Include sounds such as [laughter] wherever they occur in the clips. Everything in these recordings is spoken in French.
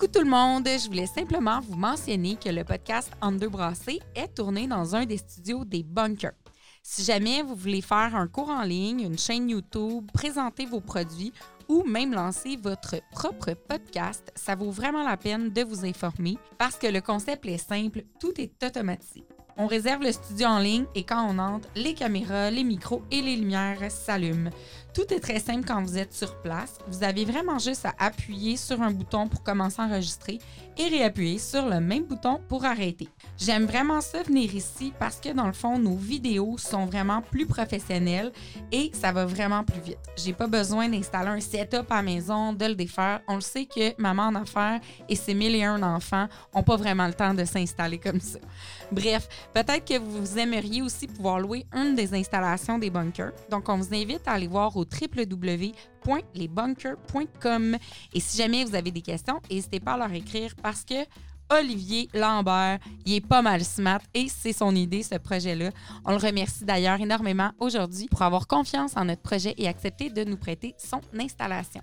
Coucou tout le monde, je voulais simplement vous mentionner que le podcast En deux brassés est tourné dans un des studios des Bunkers. Si jamais vous voulez faire un cours en ligne, une chaîne YouTube, présenter vos produits ou même lancer votre propre podcast, ça vaut vraiment la peine de vous informer parce que le concept est simple, tout est automatisé. On réserve le studio en ligne et quand on entre, les caméras, les micros et les lumières s'allument. Tout est très simple quand vous êtes sur place. Vous avez vraiment juste à appuyer sur un bouton pour commencer à enregistrer et réappuyer sur le même bouton pour arrêter. J'aime vraiment ça venir ici parce que dans le fond, nos vidéos sont vraiment plus professionnelles et ça va vraiment plus vite. J'ai pas besoin d'installer un setup à la maison, de le défaire. On le sait que maman en affaires et ses mille et un enfants ont pas vraiment le temps de s'installer comme ça. Bref, peut-être que vous aimeriez aussi pouvoir louer une des installations des bunkers. Donc, on vous invite à aller voir au www.lesbunkers.com. Et si jamais vous avez des questions, n'hésitez pas à leur écrire parce que Olivier Lambert, il est pas mal smart et c'est son idée, ce projet-là. On le remercie d'ailleurs énormément aujourd'hui pour avoir confiance en notre projet et accepter de nous prêter son installation.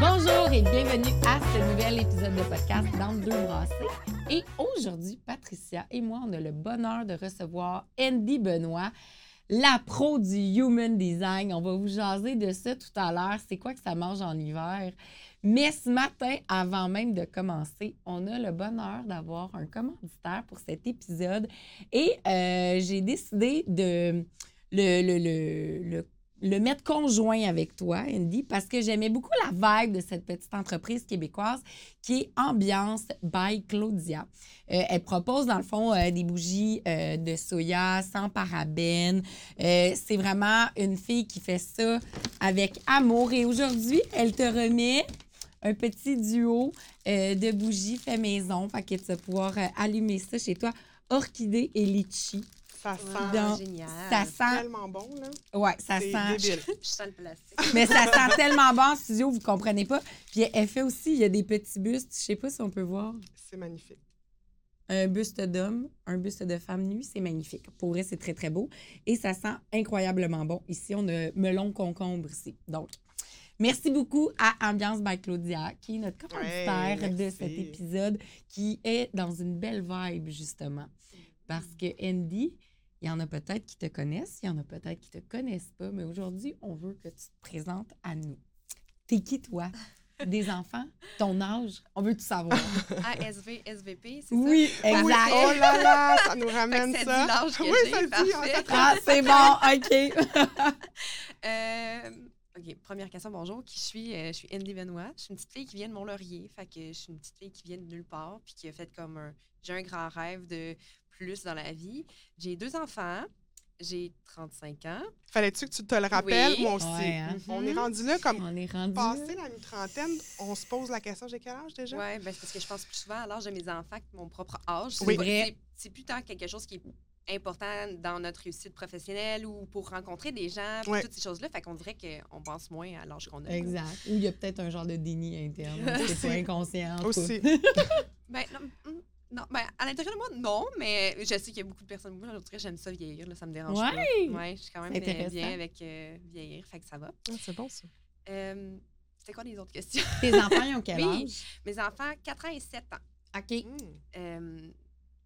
Bonjour et bienvenue à ce nouvel épisode de podcast dans deux brassées. Et aujourd'hui, Patricia et moi, on a le bonheur de recevoir Andy Benoît, la pro du Human Design. On va vous jaser de ça tout à l'heure. C'est quoi que ça mange en hiver? Mais ce matin, avant même de commencer, on a le bonheur d'avoir un commanditaire pour cet épisode. Et euh, j'ai décidé de le, le, le, le le mettre conjoint avec toi, Andy, parce que j'aimais beaucoup la vibe de cette petite entreprise québécoise qui est Ambiance by Claudia. Euh, elle propose, dans le fond, euh, des bougies euh, de soya sans parabènes. c'est vraiment une fille qui fait ça avec amour. Et aujourd'hui, elle te remet un petit duo de bougies fait maison. Fait que tu vas allumer ça chez toi. Orchidée et litchi. Ça sent génial. Ça sent tellement bon, là. Ouais, ça sent. Débile. Je sens le plastique. [laughs] Mais ça sent tellement bon en studio, vous comprenez pas. Puis elle fait aussi, il y a des petits bustes, je sais pas si on peut voir. C'est magnifique. Un buste d'homme, un buste de femme nue, c'est magnifique. Pour vrai, c'est très, très beau. Et ça sent incroyablement bon. Ici, on a melon concombre ici. Donc, merci beaucoup à Ambiance by Claudia, qui est notre commanditaire Ouais, de cet épisode, qui est dans une belle vibe, justement. Parce que Andy, il y en a peut-être qui te connaissent, il y en a peut-être qui te connaissent pas, mais aujourd'hui, on veut que tu te présentes à nous. T'es qui, toi? [laughs] Des enfants? Ton âge? On veut tout savoir. [laughs] ASV, SVP, c'est Oui, ça? exact. [laughs] Oh là là, ça nous ramène ça ça. dit l'âge que oui, ça dit. Ah, c'est bon, OK. Euh, OK, première question, bonjour. Qui je suis? Euh, je suis Andy Benoît. Je suis une petite fille qui vient de Mont-Laurier. Fait que je suis une petite fille qui vient de nulle part puis qui a fait comme un... J'ai un grand rêve de plus dans la vie. J'ai deux enfants. J'ai 35 ans. Fallait-tu que tu te le rappelles? Oui. Moi aussi. Ouais, hein? On est rendu là comme On est rendu. passé la mi-trentaine. On se pose la question, j'ai quel âge déjà? Ouais, ben, c'est parce que je pense plus souvent à l'âge de mes enfants que mon propre âge. Oui. C'est plus tant quelque chose qui est important dans notre réussite professionnelle ou pour rencontrer des gens, Ouais. toutes ces choses-là. Fait qu'on dirait qu'on pense moins à l'âge qu'on a. Exact. Ou il y a peut-être un genre de déni interne. [laughs] C'est pas inconscient. Aussi. [laughs] [laughs] Ben, non, hum, non, ben, à l'intérieur de moi, non, mais je sais qu'il y a beaucoup de personnes. Moi, je dirais, j'aime ça vieillir, là, ça me dérange Ouais. pas. Ouais, je suis quand même C'est bien avec euh, vieillir, fait que ça va. Ah, c'est bon, ça. Euh, C'était quoi les autres questions? [laughs] Tes enfants, ils ont quel Oui. âge? Mes enfants, 4 ans et 7 ans. OK. Mm. Euh,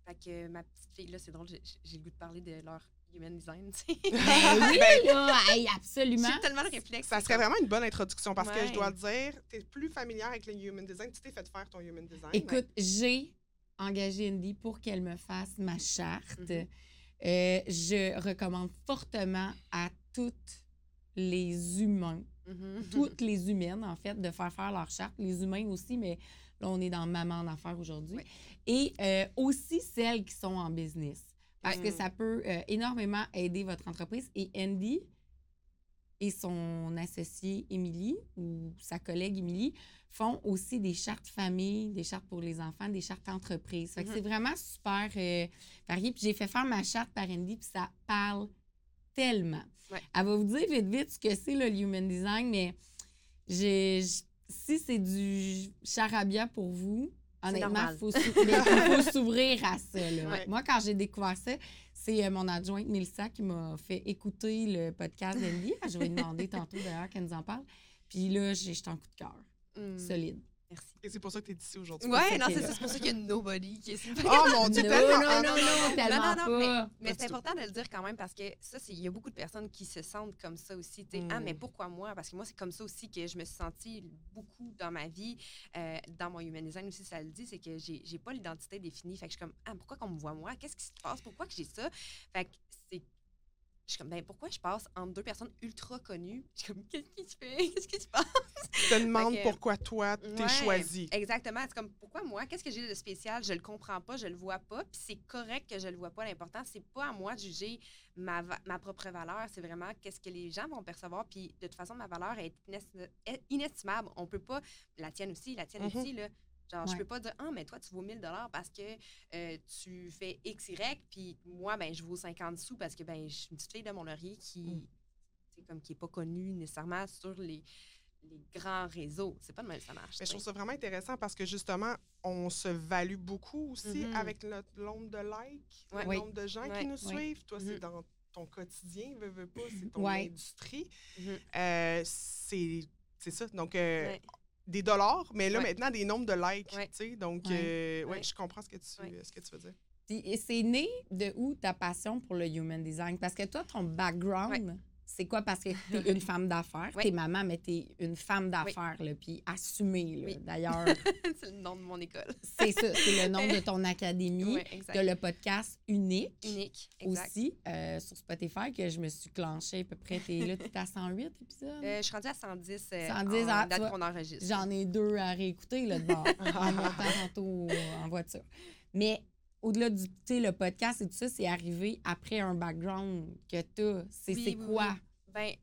fait que ma petite fille, là, c'est drôle, j'ai le goût de parler de leur human design, tu sais. [laughs] Ben oui, là, [laughs] hey, absolument. J'ai tellement de réflexes. Ça c'est serait vraiment une bonne introduction parce que je dois dire, tu es plus familière avec le human design. Tu t'es fait faire ton human design. Écoute, j'ai engagé Andy pour qu'elle me fasse ma charte. Mhm. Euh, je recommande fortement à toutes les humains, Mhm. toutes les humaines, en fait, de faire faire leur charte. Les humains aussi, mais là, on est dans maman en affaires aujourd'hui. Oui. Et euh, aussi celles qui sont en business. Parce que Mm. ça peut euh, énormément aider votre entreprise. Et Andy et son associée Émilie ou sa collègue Émilie font aussi des chartes famille, des chartes pour les enfants, des chartes entreprises. Fait que Mhm. c'est vraiment super euh, varié. Puis j'ai fait faire ma charte par Andy, puis ça parle tellement. Ouais. Elle va vous dire vite, vite ce que c'est le human design, mais j'ai, si c'est du charabia pour vous, honnêtement, il faut, il [laughs] s'ouvrir à ça. là. Ouais. Moi, quand j'ai découvert ça, c'est euh, mon adjointe Mélissa qui m'a fait écouter le podcast d'Andy. Je vais demander tantôt d'ailleurs qu'elle nous en parle. Puis là, j'ai j'étais en coup de cœur. Mm. Solide. Merci. Et c'est pour ça que tu es ici aujourd'hui. Ouais, non, c'est ça. C'est pour ça qu'il y a nobody qui est ici. [laughs] Oh mon Dieu, non, tellement. non, Ah, non, non, tellement non, non, pas. Mais c'est important de le dire quand même parce que ça, c'est- il y a beaucoup de personnes qui se sentent comme ça aussi. tu sais. Ah, Mm. mais pourquoi moi? Parce que moi, c'est comme ça aussi que je me suis sentie beaucoup dans ma vie. Euh, dans mon human design aussi, ça le dit, c'est que j'ai j'ai pas l'identité définie. Fait que je suis comme, ah, pourquoi qu'on me voit moi? Qu'est-ce qui se passe? Pourquoi que j'ai ça? Fait que c'est. Je suis comme, ben pourquoi je passe entre deux personnes ultra connues? Je suis comme, qu'est-ce qui se fait? [laughs] Qu'est-ce qui se passe? Tu te demandes que- pourquoi toi, t'es Ouais, choisi. Exactement. C'est comme pourquoi moi, qu'est-ce que j'ai de spécial? Je le comprends pas, je le vois pas. Puis c'est correct que je le vois pas. L'important, c'est pas à moi de juger ma, ma propre valeur. C'est vraiment qu'est-ce que les gens vont percevoir. Puis de toute façon, ma valeur est inestim- est inestimable. On peut pas. La tienne aussi, la tienne Mhm. aussi, là. Genre, je Ouais. peux pas dire, ah, mais toi, tu vaux 1000 parce que euh, tu fais X, Y, puis moi, ben, je vaux 50 sous parce que, ben, je suis une petite fille de mon laurier qui, Mm. comme, qui est pas connue nécessairement sur les, les grands réseaux. C'est pas de que ça marche. Mais je trouve ça vraiment intéressant parce que justement, on se value beaucoup aussi Mhm. avec le nombre de likes, Ouais. le Oui. nombre de gens Ouais. qui nous suivent. Toi, c'est Mhm. dans ton quotidien, veux, veux pas, c'est ton industrie. Euh, c'est c'est ça. Donc, euh. Des dollars, mais là, Ouais. maintenant, des nombres de likes. Ouais. tu sais. Donc, Ouais. euh, ouais, Ouais. je comprends ce que tu, Ouais. ce que tu veux dire. Puis, et c'est né de où ta passion pour le human design? Parce que toi, ton background, c'est quoi? Parce que t'es [laughs] une femme d'affaires. Oui. T'es maman, mais t'es une femme d'affaires, là, puis assumée. là. Oui. D'ailleurs, [laughs] c'est le nom de mon école. c'est ça, c'est le nom de ton académie. Oui. T'as le podcast unique. Unique, exact. Aussi, euh, sur Spotify, que je me suis clenchée à peu près. T'es là, t'es à 108 épisodes? Euh, je suis rendue à 110, euh, 110, en ah, tu date qu'on enregistre. J'en ai deux à réécouter là, de bord, [laughs] en montant tantôt en voiture. Mais au-delà du le podcast et tout ça, c'est arrivé après un background que tu. C'est Oui, c'est oui, quoi? Ben,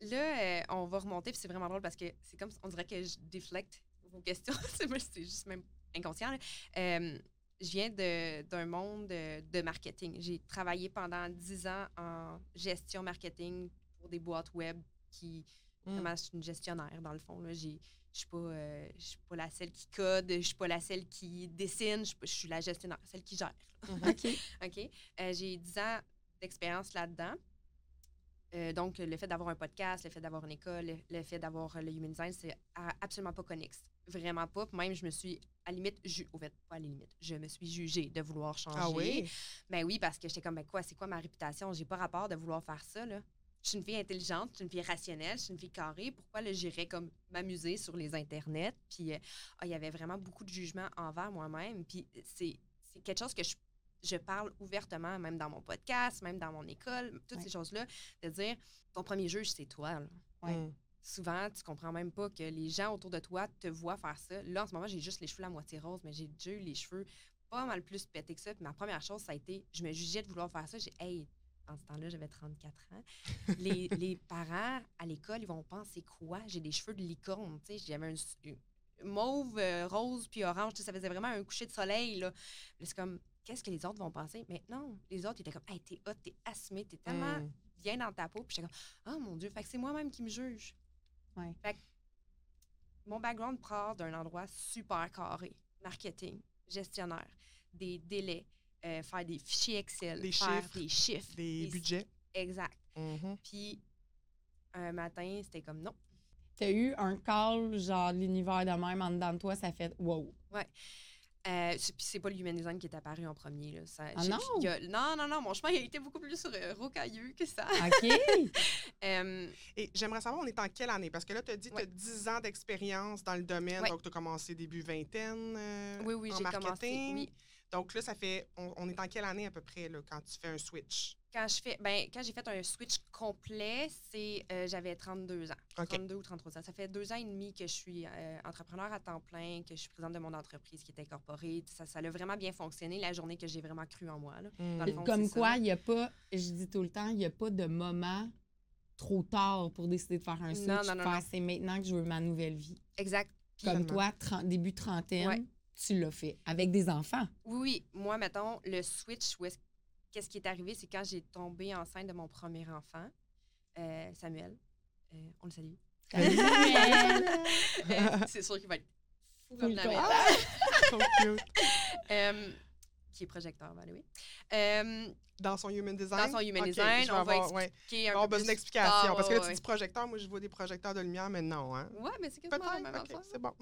là, euh, on va remonter, puis c'est vraiment drôle parce que c'est comme, on dirait que je déflecte vos questions. [laughs] c'est juste même inconscient. Euh, je viens d'un monde de, de marketing. J'ai travaillé pendant 10 ans en gestion marketing pour des boîtes web qui, Mm. vraiment, je suis une gestionnaire, dans le fond. J'ai- Je suis pas, euh, je suis pas la celle qui code, je suis pas la celle qui dessine, je je suis la gestionnaire, celle qui gère. OK. [laughs] OK? Euh, j'ai 10 ans d'expérience là-dedans. Euh, donc, le fait d'avoir un podcast, le fait d'avoir une école, le, le fait d'avoir le human design, c'est absolument pas connexe. Vraiment pas. Même, je me suis, à la limite, ju- au fait, pas à la limite, je me suis jugée de vouloir changer. Ah oui? Ben oui, parce que j'étais comme, ben quoi, c'est quoi ma réputation? J'ai pas rapport de vouloir faire ça, là. Je suis une fille intelligente, je suis une fille rationnelle, je suis une fille carrée. Pourquoi là, j'irais comme m'amuser sur les internets? Puis, euh, ah, il y avait vraiment beaucoup de jugement envers moi-même. Puis, c'est c'est quelque chose que je, je parle ouvertement, même dans mon podcast, même dans mon école, toutes Ouais. ces choses-là, de dire, ton premier juge, c'est toi. Ouais. Mm. Souvent, tu comprends même pas que les gens autour de toi te voient faire ça. Là, en ce moment, j'ai juste les cheveux à moitié rose, mais j'ai déjà eu les cheveux pas mal plus pétés que ça. Puis ma première chose, ça a été, je me jugeais de vouloir faire ça. J'ai, hey, en ce temps-là, j'avais 34 ans. les, [laughs] les parents à l'école, ils vont penser quoi? J'ai des cheveux de licorne, tu sais. J'avais un, mauve, euh, rose, puis orange. Ça faisait vraiment un coucher de soleil, là. C'est comme, qu'est-ce que les autres vont penser? Mais non, les autres, ils étaient comme, hey, t'es hot, t'es assumé, t'es tellement Mm. bien dans ta peau. Puis j'étais comme, oh mon Dieu, fait que c'est moi-même qui me juge. Ouais. Fait que mon background part d'un endroit super carré. Marketing, gestionnaire, des délais, euh, faire des fichiers Excel, Des faire chiffres, des chiffres. Des budgets. Exact. Mhm. Puis un matin, c'était comme non. T'as eu un call, genre, l'univers de même en dedans de toi, ça fait wow. Euh, c'est- puis c'est pas le human design qui est apparu en premier. Là. Ça- Ah non? il y a- non, non, non, mon chemin il a été beaucoup plus euh, rocailleux que ça. OK. [laughs] Euh, Et j'aimerais savoir, on est en quelle année? Parce que là, tu as dit que tu as Ouais. 10 ans d'expérience dans le domaine. Ouais. Donc, tu as commencé début vingtaine euh, oui, oui, en j'ai commencé. marketing. Oui. Donc là, ça fait. On, on est en quelle année à peu près là, quand tu fais un switch? Quand je fais, ben, quand j'ai fait un switch complet, c'est euh, j'avais 32 ans. OK. 32 ou 33 ans. Ça fait deux ans et demi que je suis euh, entrepreneur à temps plein, que je suis présidente de mon entreprise qui est incorporée. Ça, ça a vraiment bien fonctionné la journée que j'ai vraiment cru en moi. là. Dans le fond, Comme quoi, il n'y a pas, je dis tout le temps, il n'y a pas de moment trop tard pour décider de faire un switch. Non, non, non, c'est maintenant que je veux ma nouvelle vie. Exact. Comme toi, début trentaine, Ouais. Tu l'as fait? Avec des enfants? Oui, oui. Moi, mettons, le switch, où est-ce- qu'est-ce qui est arrivé, c'est quand j'ai tombé enceinte de mon premier enfant, euh, Samuel. Euh, on le salue. Salut, [laughs] Samuel! Euh, c'est sûr qu'il va être fou comme la. Ah! [laughs] Trop cute. [laughs] Euh, qui est projecteur, by the way. Euh, Dans son human design? Dans son human OK, design, on va avoir, ouais. expliquer On un va avoir peu besoin plus d'explications. tard, parce que là, ouais, tu dis projecteur. Moi, je vois des projecteurs de lumière, mais non. Hein? Ouais, mais c'est quasiment la même Peut-être. OK, affaire. c'est bon.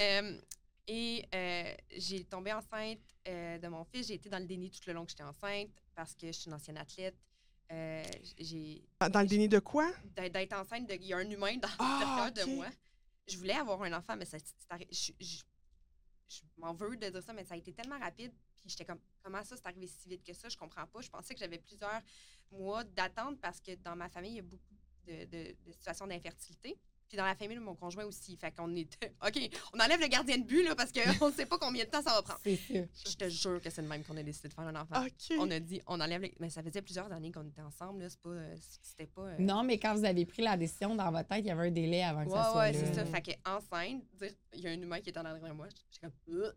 Euh, et euh, j'ai tombé enceinte euh, de mon fils. J'ai été dans le déni tout le long que j'étais enceinte parce que je suis une ancienne athlète. J'ai Dans le déni de quoi? d'être enceinte, de- il y a un humain dans Ah, l'intérieur ok. de moi. Je voulais avoir un enfant, mais ça, je, je- je m'en veux de dire ça, mais ça a été tellement rapide. Puis j'étais comme, comment ça, c'est arrivé si vite que ça? Je comprends pas. Je pensais que j'avais plusieurs mois d'attente parce que dans ma famille, il y a beaucoup de, de- de situations d'infertilité. Puis dans la famille de mon conjoint aussi. Fait qu'on était, [laughs] OK, on enlève le gardien de but, là, parce qu'on ne sait pas combien de temps ça va prendre. Je te jure que c'est le même qu'on a décidé de faire un enfant. On a dit, on enlève les... Mais ça faisait plusieurs années qu'on était ensemble, là. C'est pas... euh, C'était pas... euh, Non, mais quand vous avez pris la décision dans votre tête, il y avait un délai avant que ça Ouais, soit ouais, c'est ça. Fait que enceinte, dire, il y a un humain qui est en arrière de moi. J'étais comme, euh,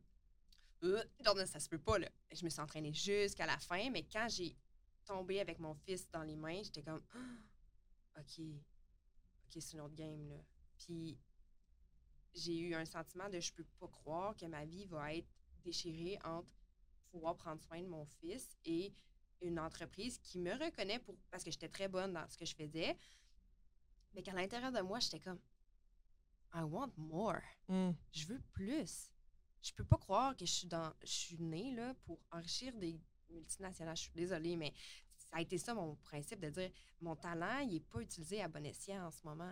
euh, genre, ça se peut pas, là. Je me suis entraînée jusqu'à la fin, mais quand j'ai tombé avec mon fils dans les mains, j'étais comme, [gasps] OK, OK, c'est une autre game, là. Puis j'ai eu un sentiment de je peux pas croire que ma vie va être déchirée entre pouvoir prendre soin de mon fils et une entreprise qui me reconnaît pour parce que j'étais très bonne dans ce que je faisais, mais qu'à l'intérieur de moi, j'étais comme I want more. Hmm. Je veux plus. Je peux pas croire que je suis dans je suis née là pour enrichir des multinationales. Je suis désolée, mais ça a été ça mon principe de dire mon talent, il est pas utilisé à bon escient en ce moment.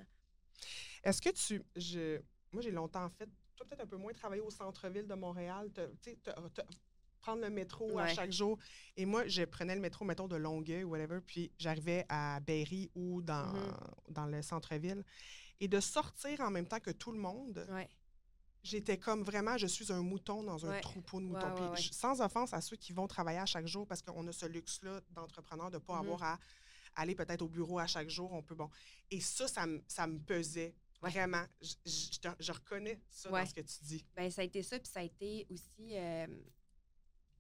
Est-ce que tu. Je, moi, j'ai longtemps fait. Toi, peut-être un peu moins travaillé au centre-ville de Montréal. tu prendre le métro à chaque jour. Et moi, je prenais le métro, mettons, de Longueuil ou whatever, puis j'arrivais à Berry ou dans, Mhm. dans le centre-ville. Et de sortir en même temps que tout le monde, Ouais. J'étais comme vraiment, je suis un mouton dans un Ouais. troupeau de moutons. ouais, ouais. sans offense à ceux qui vont travailler à chaque jour, parce qu'on a ce luxe-là d'entrepreneur de ne pas Mhm. avoir à aller peut-être au bureau à chaque jour. On peut, bon. Et ça, ça, me- ça me pesait. Vraiment. Je, je- reconnais ça dans ce que tu dis. Ben, ça a été ça, puis ça a été aussi. euh,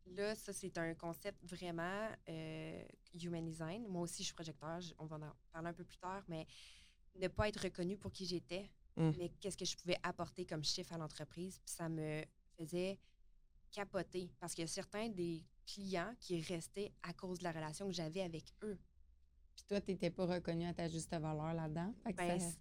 là, ça, c'est un concept vraiment euh, human design. Moi aussi, je suis projecteur, je- on va en parler un peu plus tard, mais ne pas être reconnu pour qui j'étais, Mm. mais qu'est-ce que je pouvais apporter comme chiffre à l'entreprise, puis ça me faisait capoter parce qu'il y a certains des clients qui restaient à cause de la relation que j'avais avec eux. Puis toi, tu n'étais pas reconnu à ta juste valeur là-dedans? Ben, ça-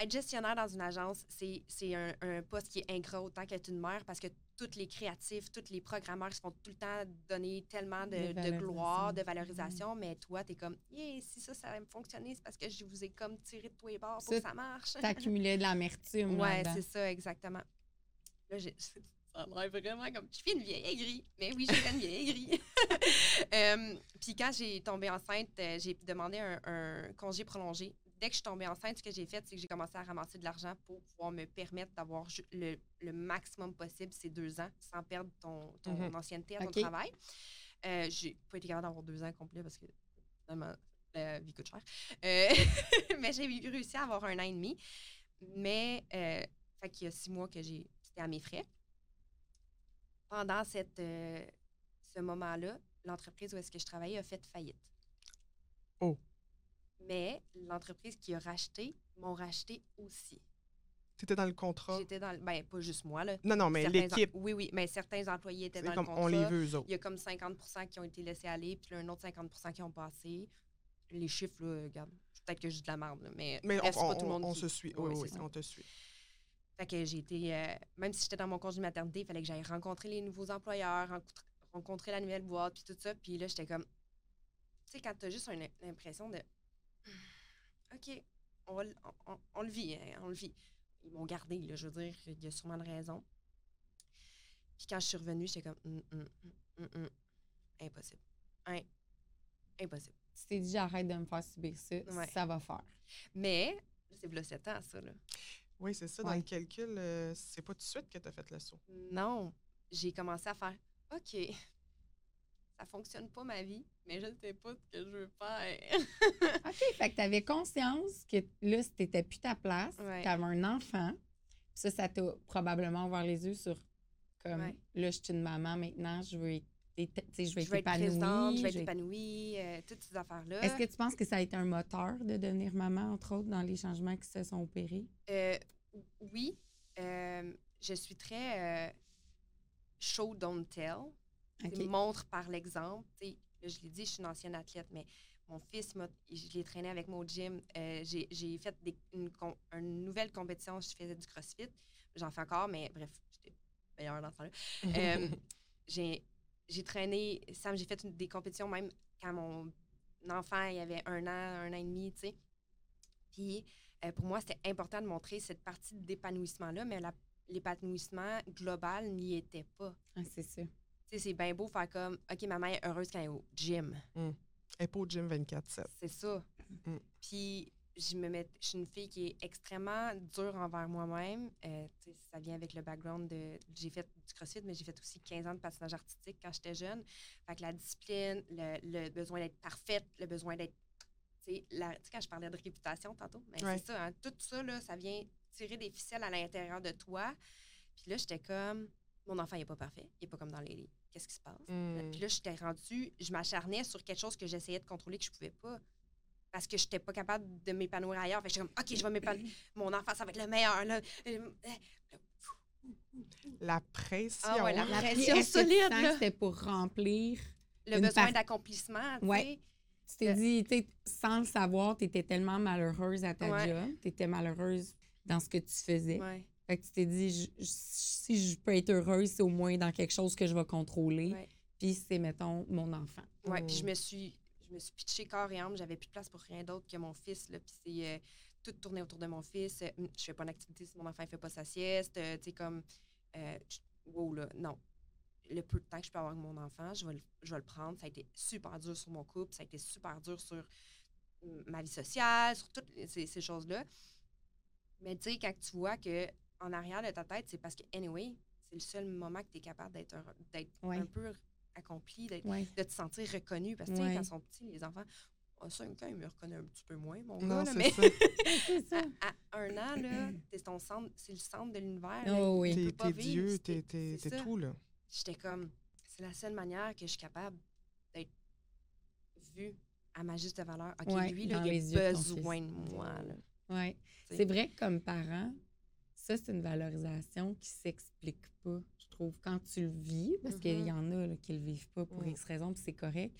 être gestionnaire dans une agence, c'est c'est un, un poste qui est ingrat autant qu'être une mère parce que tous les créatifs, tous les programmeurs se font tout le temps donner tellement de, gloire, de valorisation. valorisation, mais toi, tu es comme, yeah, si ça, ça va me fonctionner, c'est parce que je vous ai comme tiré de tous les bords pour Ça, que ça marche. t'accumulais de l'amertume [laughs] Ouais, c'est ça, exactement. Là, j'ai. [laughs] Ça me vraiment comme. Je suis une vieille aigrie. Mais oui, je suis une vieille aigrie. [laughs] Euh, Puis quand j'ai tombé enceinte, euh, j'ai demandé un, un congé prolongé. Dès que je suis tombée enceinte, ce que j'ai fait, c'est que j'ai commencé à ramasser de l'argent pour pouvoir me permettre d'avoir le, le maximum possible ces deux ans sans perdre ton, ton Mhm. ancienneté à ton travail. Euh, j'ai pas été capable d'avoir deux ans complets parce que finalement, la vie coûte cher. Euh, [laughs] mais j'ai réussi à avoir un an et demi. Mais, euh, fait qu'il y a six mois que j'ai quitté à mes frais. Pendant cette, euh, ce moment-là, l'entreprise où est-ce que je travaillais a fait faillite. Oh. Mais l'entreprise qui a racheté m'ont racheté aussi. Tu étais dans le contrat? J'étais dans le. Ben, pas juste moi, là. Non, non, mais l'équipe, Oui, oui, mais certains employés étaient dans comme le contrat. on les veut, eux autres. Il y a comme 50% qui ont été laissés aller, puis là, un autre 50% qui ont passé. Les chiffres, là, regarde, peut-être que j'ai de la merde, là, mais, Mais on, bref, c'est pas on- tout le monde on qui- se suit. Oui, oui, on te suit. Fait que j'ai été, euh, même si j'étais dans mon congé de maternité, il fallait que j'aille rencontrer les nouveaux employeurs, rencontrer, rencontrer la nouvelle boîte, puis tout ça. Puis là, j'étais comme, tu sais, quand t'as juste une- l'impression de, OK, on, va le- on, le vit, hein, on le vit. Ils m'ont gardé, là, je veux dire, il y a sûrement de raison. Puis quand je suis revenue, j'étais comme, Hum, hum, hum, impossible. Hein, impossible. Tu t'es dit, j'arrête de me faire subir ça, Ouais. ça va faire. Mais, c'est là 7 ans, ça, là. Oui, c'est ça. Dans le calcul, euh, c'est pas tout de suite que tu as fait le saut. Non, j'ai commencé à faire OK, ça fonctionne pas ma vie, mais je ne sais pas ce que je veux faire. [laughs] OK, fait que tu avais conscience que là, c'était plus ta place, Ouais. tu avais un enfant. Ça, ça t'a probablement ouvert les yeux sur comme Ouais. là, je suis une maman maintenant, je veux être, je vais être veux être épanouie. présente, je vais être épanouie, euh, toutes ces affaires-là. Est-ce que tu penses que ça a été un moteur de devenir maman, entre autres, dans les changements qui se sont opérés? Euh, oui, euh, je suis très show, don't tell. OK. Tu sais, Montre par l'exemple. Là, je l'ai dit, je suis une ancienne athlète, mais mon fils, je l'ai traîné avec moi au gym. Euh, j'ai fait des- une, une nouvelle compétition, je faisais du crossfit. J'en fais encore, mais bref, j'étais meilleure dans ce temps-là. Euh, [laughs] j'ai traîné, Sam, j'ai fait une- des compétitions même quand mon enfant il avait un an, un an et demi, tu sais. Puis euh, pour moi, c'était important de montrer cette partie d'épanouissement-là, mais l'épanouissement global n'y était pas. Ah, c'est ça. C'est bien beau faire comme, OK, maman est heureuse quand elle est au gym. Elle est pas au gym 24-7. C'est ça. Mm. Puis, je me mets, je suis une fille qui est extrêmement dure envers moi-même. Euh, tu sais, ça vient avec le background de. J'ai fait du crossfit, mais j'ai fait aussi 15 ans de patinage artistique quand j'étais jeune. Fait que la discipline, le, le besoin d'être parfaite, le besoin d'être. Tu sais, quand je parlais de réputation tantôt, ben, Ouais. c'est ça. hein, tout ça, là, ça vient tirer des ficelles à l'intérieur de toi. Puis là, j'étais comme. Mon enfant, n'est pas parfait. Il n'est pas comme dans les. Qu'est-ce qui se passe? Mm. Puis là, j'étais rendue, je m'acharnais sur quelque chose que j'essayais de contrôler que je pouvais pas. Parce que je n'étais pas capable de m'épanouir ailleurs. Fait que j'étais comme, OK, je vais m'épanouir. Mon enfant, ça va être le meilleur. Là. Euh, La pression. Ah ouais, la La pression solide, c'était pour remplir. Le besoin part- d'accomplissement, sais. Tu t'es Euh, dit, tu sais, sans le savoir, tu étais tellement malheureuse à ta Ouais. job, tu étais malheureuse dans ce que tu faisais. Ouais, Fait que tu t'es dit, je- je- si je peux être heureuse, c'est au moins dans quelque chose que je vais contrôler. ouais. Puis c'est, mettons, mon enfant. Mm. puis je me suis je me suis pitchée corps et âme, j'avais plus de place pour rien d'autre que mon fils là, puis c'est euh, tout tourné autour de mon fils. Euh, je fais pas d'activité si mon enfant il fait pas sa sieste, euh, tu sais comme euh, je- wow là, non. Le peu de temps que je peux avoir avec mon enfant, je vais le, je vais le prendre. Ça a été super dur sur mon couple, ça a été super dur sur ma vie sociale, sur toutes les- ces, ces choses-là. Mais tu sais, quand tu vois que en arrière de ta tête, c'est parce que, anyway, c'est le seul moment que tu es capable d'être Ouais. un peu accompli, d'être Ouais. de te sentir reconnu. Parce que, tu sais, Ouais. quand ils sont petits, les enfants, à 5 ans, ils me reconnaissent un petit peu moins, mon Non, gars. là, mais [laughs] ça. À, à un an, là, c'est ton centre, c'est le centre de l'univers. Oh oui. T'es Dieu, t'es tout, là. J'étais comme, c'est la seule manière que je suis capable d'être vue à ma juste valeur. OK, Ouais, lui, là, dans il les yeux a besoin de moi. Là. Sais. C'est vrai que comme parent, ça, c'est une valorisation qui s'explique pas, je trouve, quand tu le vis, parce qu'il y en a là, qui le vivent pas pour Mm. X raison, puis c'est correct.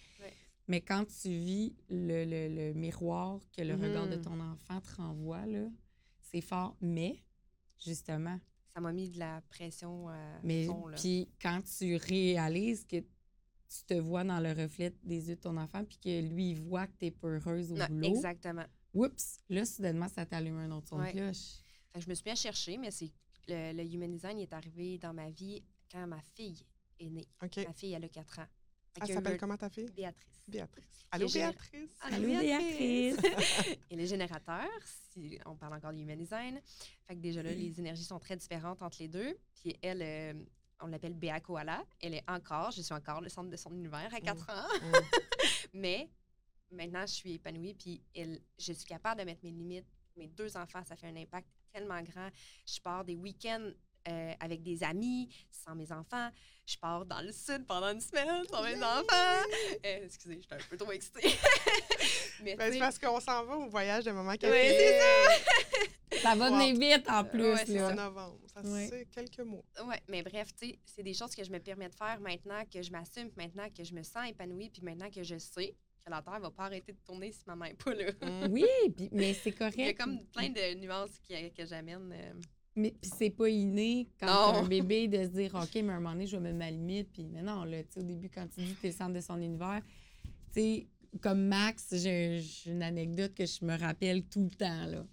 Mais quand tu vis le, le- le miroir que le regard de Mhm. ton enfant te renvoie, là, c'est fort. Mais, justement, Ça m'a mis de la pression à mais puis quand tu réalises que tu te vois dans le reflet des yeux de ton enfant, puis que lui, il voit que tu n'es pas heureuse au Non, boulot, exactement. oups, là, soudainement, ça t'allume un autre son de Ouais. cloche. Fait que je me suis bien chercher, mais c'est le, le human design il est arrivé dans ma vie quand ma fille est née. Ma fille, elle a 4 ans. Elle s'appelle comment ta fille? Béatrice. Béatrice. Allô, Béatrice? Allô, Béatrice. [laughs] Et les générateurs, si on parle encore du human design, fait que déjà là, les énergies sont très différentes entre les deux. Puis elle, euh, on l'appelle Béa Koala. Elle est encore, je suis encore le centre de son univers à 4 ans. Mm. [laughs] Mais maintenant, je suis épanouie, puis elle, je suis capable de mettre mes limites. Mes deux enfants, ça fait un impact tellement grand. Je pars des week-ends euh, avec des amis, sans mes enfants. Je pars dans le sud pendant une semaine sans mes enfants. Euh, excusez, j'étais un peu trop excitée. [laughs] Mais Ben, c'est parce qu'on s'en va au voyage de maman Oui, café. c'est Ça [laughs] va Wow. venir vite en plus. Ouais, c'est. En novembre. Ça, Ouais. c'est quelques mois. Ouais, mais bref, tu sais, c'est des choses que je me permets de faire maintenant que je m'assume, puis maintenant que je me sens épanouie, puis maintenant que je sais que la Terre va pas arrêter de tourner si maman n'est pas là. Mm. Oui, puis- mais c'est [laughs] Il y a correct. comme plein de nuances qui- que j'amène. euh, Mais puis c'est pas inné quand t'as un [laughs] bébé de se dire OK, mais à un moment donné, je vais mettre ma limite. Puis mais non, là, tu au début, quand tu dis que t'es le centre de son univers, tu sais, comme Max, j'ai une anecdote que je me rappelle tout le temps. Là.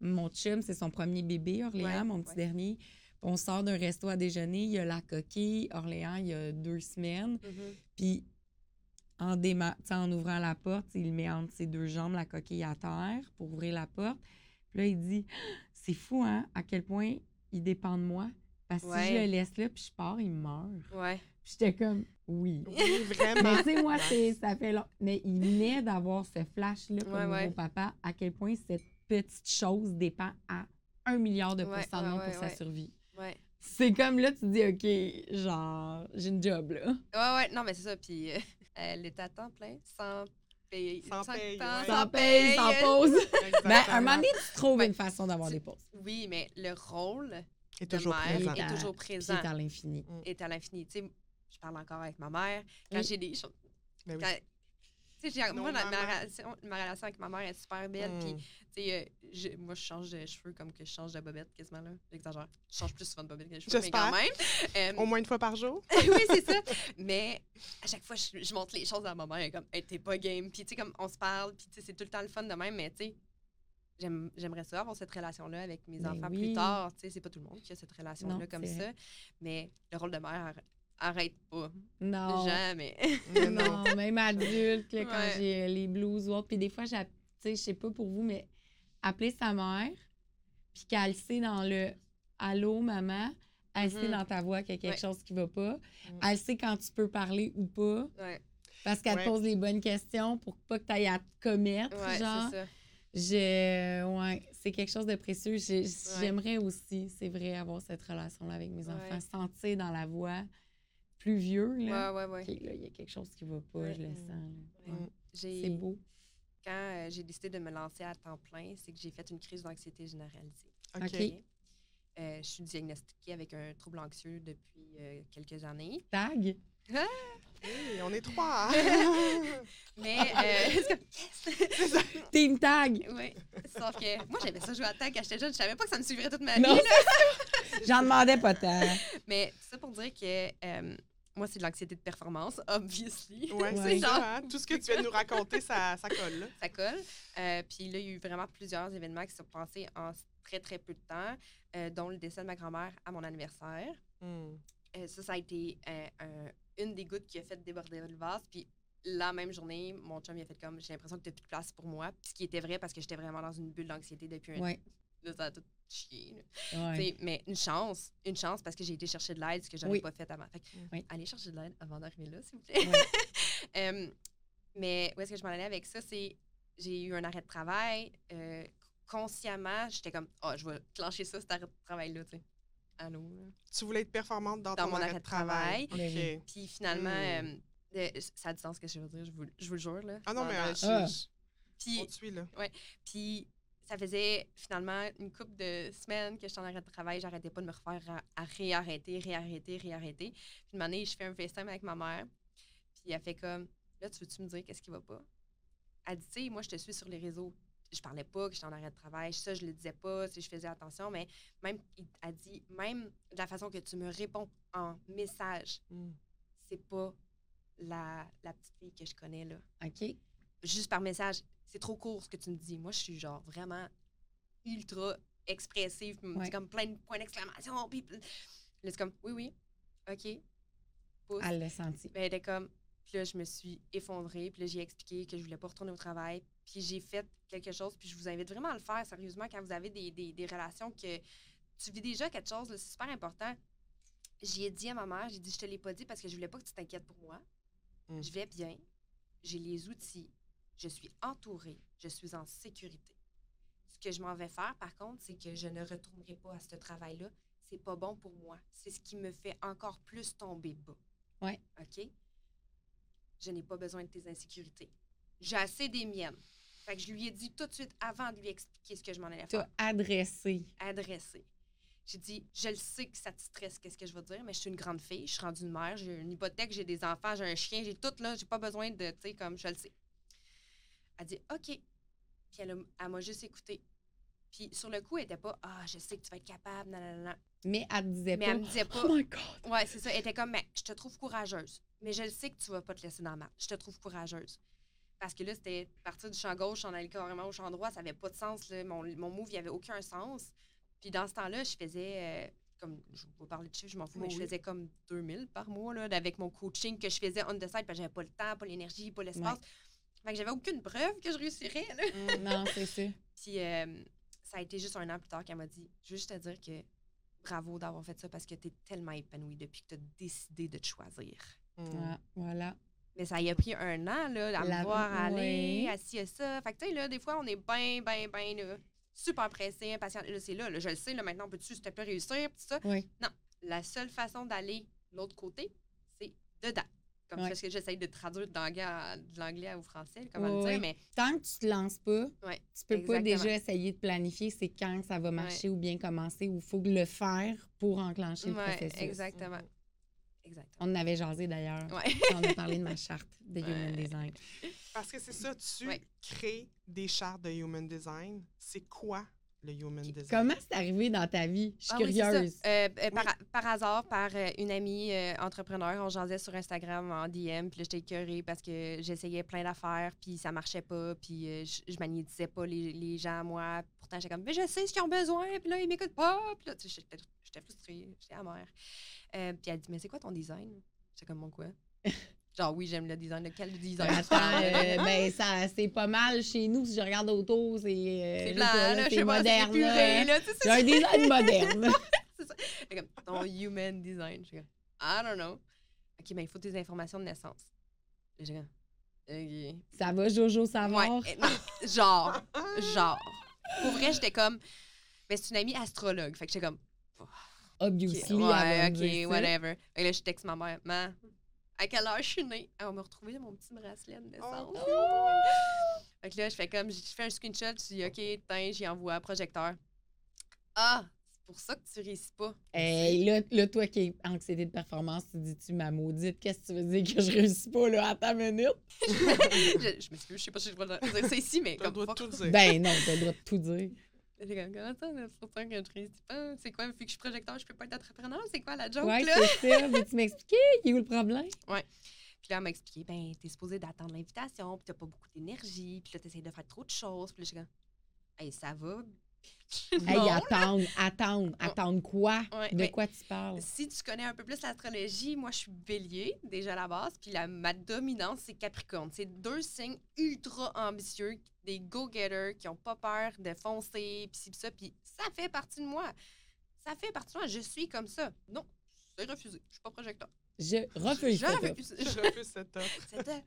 Mon chum, c'est son premier bébé, Orléans, Ouais, mon petit ouais. dernier. On sort d'un resto à déjeuner, il y a la coquille, Orléans, il y a deux semaines. Mhm. Puis en, déma- ouvrant la porte, il met entre ses deux jambes la coquille à terre pour ouvrir la porte. Puis là, il dit C'est fou, hein, à quel point il dépend de moi. Parce que si je le laisse là, puis je pars, il meurt. Ouais. Puis j'étais comme Oui. [laughs] Oui, vraiment. Mais tu sais, moi, ça fait long. Mais il venait d'avoir ce flash-là Ouais, nouveau ouais. papa, à quel point cette petite chose dépend à un milliard de pourcents de monde pour sa survie. Ouais. C'est comme là, tu dis, OK, genre, j'ai une job, là. Ouais, ouais, non, mais c'est ça. Puis euh, elle est à temps plein, sans paye. Sans paye, temps, ouais. Sans paye, sans pause. Ben, à un moment donné, tu trouves Ouais. une façon d'avoir des pauses. Oui, mais le rôle est de toujours mère présent. est à- toujours Puis présent, est à l'infini. est à l'infini. Tu sais, je parle encore avec ma mère. Quand Oui. j'ai des choses. Ben oui. quand- Tu sais, j'ai- Non, moi, la- ma, relation, ma relation avec ma mère est super belle. Puis, Mm. tu sais, euh, je- moi, je change de cheveux comme que je change de bobette quasiment, là. J'exagère. Je change plus souvent de bobette que de cheveux, mais quand même. [laughs] Euh, Au moins une fois par jour. [laughs] oui, c'est ça. Mais à chaque fois, je, je montre les choses à ma mère. Elle est comme, hey, t'es pas game. Puis, tu sais, comme on se parle, puis, tu sais, c'est tout le temps le fun de même. Mais, tu sais, j'aime- j'aimerais ça avoir cette relation-là avec mes Ben enfants oui. plus tard. Tu sais, c'est pas tout le monde qui a cette relation-là comme ça. Mais le rôle de mère arr- arrête pas. Non. Jamais. Mais non. [laughs] Même adulte, là, quand Ouais. j'ai euh, les blues ou autre. Puis des fois, j'ai- tu sais, je sais pas pour vous, mais appeler sa mère, puis qu'elle sait dans le Allô, maman, elle sait Mhm. dans ta voix qu'il y a quelque Ouais. chose qui va pas. Elle sait quand tu peux parler ou pas, Ouais, parce qu'elle Ouais. te pose les bonnes questions pour pas que tu ailles à te commettre. genre. ça. Je, ouais, c'est quelque chose de précieux. J'aimerais aussi, c'est vrai, avoir cette relation-là avec mes enfants, sentir dans la voix plus vieux, là. Ouais, ouais, ouais. OK, là, il y a quelque chose qui va pas, je le Mm. sens. J'ai- C'est beau. Quand euh, j'ai décidé de me lancer à temps plein, c'est que j'ai fait une crise d'anxiété généralisée. OK. Euh, je suis diagnostiquée avec un trouble anxieux depuis euh, quelques années. Tag. Hey, on est trois. [laughs] Mais, euh, [laughs] yes! Team tag. oui. Sauf que moi, j'aimais ça jouer à tag quand j'étais jeune. Je savais pas que ça me suivrait toute ma vie. [laughs] J'en demandais pas tant. Mais tout ça pour dire que euh, moi, c'est de l'anxiété de performance, [laughs] obviously. Ouais, c'est Genre- ça. hein. Tout ce que tu viens de nous [laughs] raconter, ça, ça colle. Là. ça colle. Euh, puis là, il y a eu vraiment plusieurs événements qui se sont passés en très, très peu de temps, euh, dont le décès de ma grand-mère à mon anniversaire. Mm. Euh, ça, ça a été euh, un- une des gouttes qui a fait déborder le vase. Puis la même journée, mon chum il a fait comme j'ai l'impression que tu plus de place pour moi. Puis ce qui était vrai parce que j'étais vraiment dans une bulle d'anxiété depuis un Ouais. Là, ça a tout ouais. T'sais, Mais une chance, une chance parce que j'ai été chercher de l'aide, ce que j'avais Oui. pas fait avant. Fait que, Oui. allez chercher de l'aide avant d'arriver là, s'il vous plaît. Ouais. [laughs] Mais où est-ce que je m'en allais avec ça? C'est j'ai eu un arrêt de travail. euh, consciemment, j'étais comme, oh, je vais clencher ça, cet arrêt de travail-là, tu sais. Allô? là? Tu voulais être performante dans, Dans ton mon arrêt de travail. Puis finalement, Hmm. euh, euh, ça a du sens ce que je veux dire, je vous, je vous le jure. Là, Ah non, mais euh, je- Ah. je- Puis on te suit, là. Puis ça faisait finalement une couple de semaines que j'étais en arrêt de travail. J'arrêtais pas de me refaire à, à réarrêter, réarrêter, réarrêter. Puis une année, je fais un FaceTime avec ma mère. Puis elle fait comme Là, tu veux-tu me dire qu'est-ce qui va pas? Elle dit, tu sais, moi, je te suis sur les réseaux. Je parlais pas que j'étais en arrêt de travail. Ça, je le disais pas, si je faisais attention. Mais même, il- elle dit, même de la façon que tu me réponds en message, Mm. c'est pas la, la petite fille que je connais, là OK. juste par message, c'est trop court ce que tu me dis. Moi, je suis genre vraiment ultra expressive, Ouais. comme plein de points d'exclamation. Puis là, c'est comme, oui, oui, OK. Elle l'a senti. Ben, elle était comme, puis là, je me suis effondrée, puis là, j'ai expliqué que je voulais pas retourner au travail, puis j'ai fait quelque chose, puis je vous invite vraiment à le faire, sérieusement, quand vous avez des, des, des relations que tu vis déjà quelque chose, c'est super important. J'y ai dit à ma mère, j'ai dit, je te l'ai pas dit parce que je voulais pas que tu t'inquiètes pour moi. Mm. Je vais bien, j'ai les outils, je suis entourée, je suis en sécurité. Ce que je m'en vais faire, par contre, c'est que je ne retournerai pas à ce travail-là. C'est pas bon pour moi. C'est ce qui me fait encore plus tomber bas. Ouais. OK? Je n'ai pas besoin de tes insécurités. J'ai assez des miennes. Fait que je lui ai dit tout de suite avant de lui expliquer ce que je m'en allais Tu faire. as adressé. Adressé. J'ai dit, je le sais que ça te stresse, qu'est-ce que je veux dire, mais je suis une grande fille, je suis rendue une mère, j'ai une hypothèque, j'ai des enfants, j'ai un chien, j'ai tout là, j'ai pas besoin de, tu sais, comme je le sais. Elle dit, OK. Puis elle, a- elle m'a juste écouté. Puis sur le coup, elle était pas Ah, je sais que tu vas être capable, non, non, non. Mais elle te disait Mais pas. elle me disait pas. [laughs] Oh my God. Ouais, c'est ça. Elle était comme, mais je te trouve courageuse. Mais je le sais que tu vas pas te laisser dans la. Je te trouve courageuse. Parce que là, c'était partir du champ gauche, on allait carrément au champ droit. Ça avait pas de sens. là. Mon, mon move, il avait aucun sens. Puis dans ce temps-là, je faisais, euh, comme, je vais pas parler de chiffres, je m'en fous, mais je faisais comme 2000 par mois, là, avec mon coaching que je faisais on the side, parce que j'avais pas le temps, pas l'énergie, pas l'espace. Fait que j'avais aucune preuve que je réussirais, là. Non, c'est ça. [laughs] Puis euh, ça a été juste un an plus tard qu'elle m'a dit Je veux juste te dire que bravo d'avoir fait ça parce que tu es tellement épanouie depuis que tu as décidé de te choisir. Mm. Ouais, voilà. Mais ça y a pris un an là, à La- me voir aller, à ci, à ça. Fait que, tu sais, là, des fois, on est bien, bien, bien, là, super pressé, impatient. Là, c'est là, là, je le sais, là, maintenant, peux-tu, s'il te plaît, réussir, pis ça? Oui. La seule façon d'aller de l'autre côté, c'est dedans. Comme Ouais. parce que j'essaye de traduire de l'anglais, à- de l'anglais au français, comment Ouais, le dire, mais Tant que tu te lances pas, Ouais, tu peux pas déjà essayer de planifier c'est quand ça va marcher ou bien commencer ou il faut le faire pour enclencher le processus. exactement. Exactement. On en avait jasé d'ailleurs. Ouais. On a parlé de ma [laughs] charte de Human Ouais. Design. Parce que c'est ça, tu Ouais. crées des chartes de human design. C'est quoi le human design? Comment c'est arrivé dans ta vie? Je suis Ah oui, curieuse. Euh, euh, par, par hasard, par euh, une amie euh, entrepreneur, on jasait sur Instagram en DM, puis là, j'étais écœurée parce que j'essayais plein d'affaires, puis ça marchait pas, puis euh, je, je magnétisais pas les, les gens à moi. Pourtant, j'étais comme, mais je sais ce qu'ils ont besoin, puis là, ils m'écoutent pas. Puis là, tu sais, j'étais j'étais frustrée, j'étais amère. Euh, puis elle dit, mais c'est quoi ton design? J'étais comme, mon quoi? [laughs] Genre, oui, j'aime le design. De quel design? tu Attends, euh, ben ça c'est pas mal chez nous si je regarde autour, c'est euh, c'est je blanc, pas, là, là, je c'est pas, c'est moderne. là. là, tu sais, J'ai un design moderne. [laughs] C'est comme ton human design. Je suis comme, I don't know. OK, mais il faut tes informations de naissance. J'ai comme, OK. Ça va, Jojo savoir? Ouais, euh, genre, genre. Pour vrai, j'étais comme, mais c'est une amie astrologue. Fait que j'étais comme, Obviously, elle va ouais, OK, ça. whatever. Et là, je texte ma mère, à quelle heure je suis née? Elle va me retrouver mon petit bracelet de naissance. Oh! [laughs] Fait que là, je fais comme, je fais un screenshot, je dis, OK, tiens, j'y envoie projecteur. Ah, c'est pour ça que tu réussis pas. Hey, là, là, toi qui es anxiété de performance, tu dis-tu ma maudite, qu'est-ce que tu veux dire que je réussis pas là à ta minute? [laughs] je je m'excuse, je sais pas si je dois dire ça ici, mais T'as le comme droit de fuck. tout dire. Ben non, t'as le droit de tout dire. J'ai comme, comment ça, c'est pour ça que je réussis pas? C'est quoi, vu que je suis projecteur, je peux pas être entrepreneur? C'est quoi la joke, Ouais, là? c'est ça. Veux-tu [laughs] m'expliquer? Il est où le problème? Puis là, elle m'a expliqué, ben, t'es supposé d'attendre l'invitation, puis t'as pas beaucoup d'énergie, puis là, t'essayes de faire trop de choses. Puis là, je suis comme, hey, ça va? [laughs] Hey, attendre, attendre, attendre quoi? Ouais, de quoi tu parles? Si tu connais un peu plus l'astrologie, moi, je suis bélier, déjà à la base, puis la, ma dominante, c'est Capricorne. C'est deux signes ultra ambitieux, des go-getters qui ont pas peur de foncer, puis ci, puis ça, puis ça fait partie de moi. Ça fait partie de moi. Je suis comme ça. Non, c'est refusé. Je suis pas projecteur. Je refuse Je refuse. Je refuse cette offre. [laughs]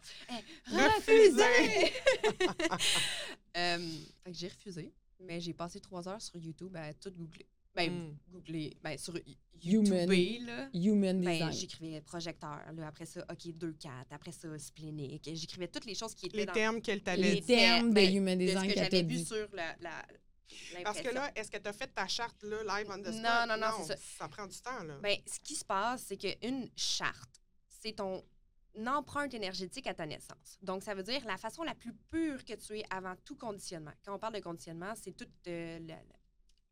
Refusé. refusé. [laughs] Euh, fait que j'ai refusé, mais j'ai passé trois heures sur YouTube à tout googler. Ben, Mm. googler, ben, sur Y- Human. YouTube, là. Human Ben, design. j'écrivais projecteur, là, après ça, OK, 2-4, après ça, splénique. J'écrivais toutes les choses qui étaient Les dans termes qu'elle t'avait les termes de ben, Human de ce Design que qu'elle t'a j'avais vu sur la, la, Parce que là, est-ce que tu as fait ta charte là, live on the spot? Non, non, non, c'est ça. Ça prend du temps, là. Ben, ce qui se passe, c'est qu'une charte, c'est ton empreinte énergétique à ta naissance. Donc, ça veut dire la façon la plus pure que tu es avant tout conditionnement. Quand on parle de conditionnement, c'est toute euh,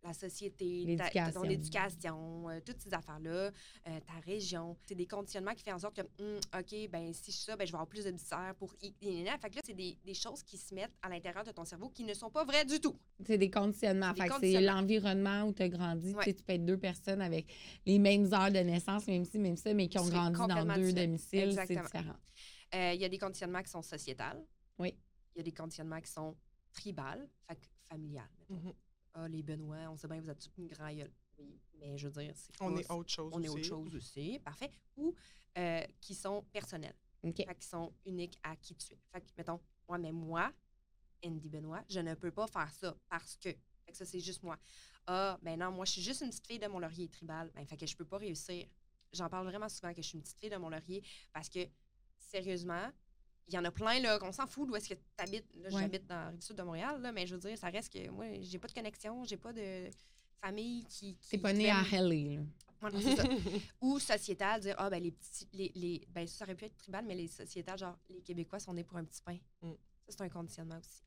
la société, ta- L'éducation. ton éducation, euh, toutes ces affaires-là, euh, ta région. C'est des conditionnements qui font en sorte que, Hum, OK, ben si je suis ça, ben, je vais avoir plus de viscères pour... Fait que là, c'est des, des choses qui se mettent à l'intérieur de ton cerveau qui ne sont pas vraies du tout. C'est des conditionnements. Fait que c'est l'environnement où tu as grandi. Ouais. Tu sais, tu peux être deux personnes avec les mêmes heures de naissance, même si, même ça, mais qui ont C'est grandi dans deux différent. domiciles. C'est Exactement. différent. Euh, Il y a des conditionnements qui sont sociétals. Oui. Il y a des conditionnements qui sont tribales, fait que familiales. mettons. Ah, les Benoît, on sait bien, vous êtes une grand gueule. Oui, mais je veux dire, c'est On est autre chose on est aussi. autre chose aussi. Parfait. Ou euh, qui sont personnels, OK. fait qui sont uniques à qui tu es. Fait que, mettons, moi, mais moi, Andy Benoît, je ne peux pas faire ça parce que. Fait que ça, c'est juste moi. Ah, ben non, moi, je suis juste une petite fille de mon laurier tribal. Ben, fait que je peux pas réussir. J'en parle vraiment souvent que je suis une petite fille de mon laurier parce que, sérieusement, il y en a plein, là, qu'on s'en fout d'où est-ce que tu habites. Là, Ouais. j'habite dans la rive sud de Montréal, là, mais je veux dire, ça reste que moi, j'ai pas de connexion, j'ai pas de famille qui. qui T'es pas né à Helly, là. Ouais, non, c'est ça. [laughs] Ou sociétal, dire, ah, ben, les petits. Les, les, ben, ça aurait pu être tribal, mais les sociétales, genre, les Québécois sont nés pour un petit pain. Mm. Ça, c'est un conditionnement aussi.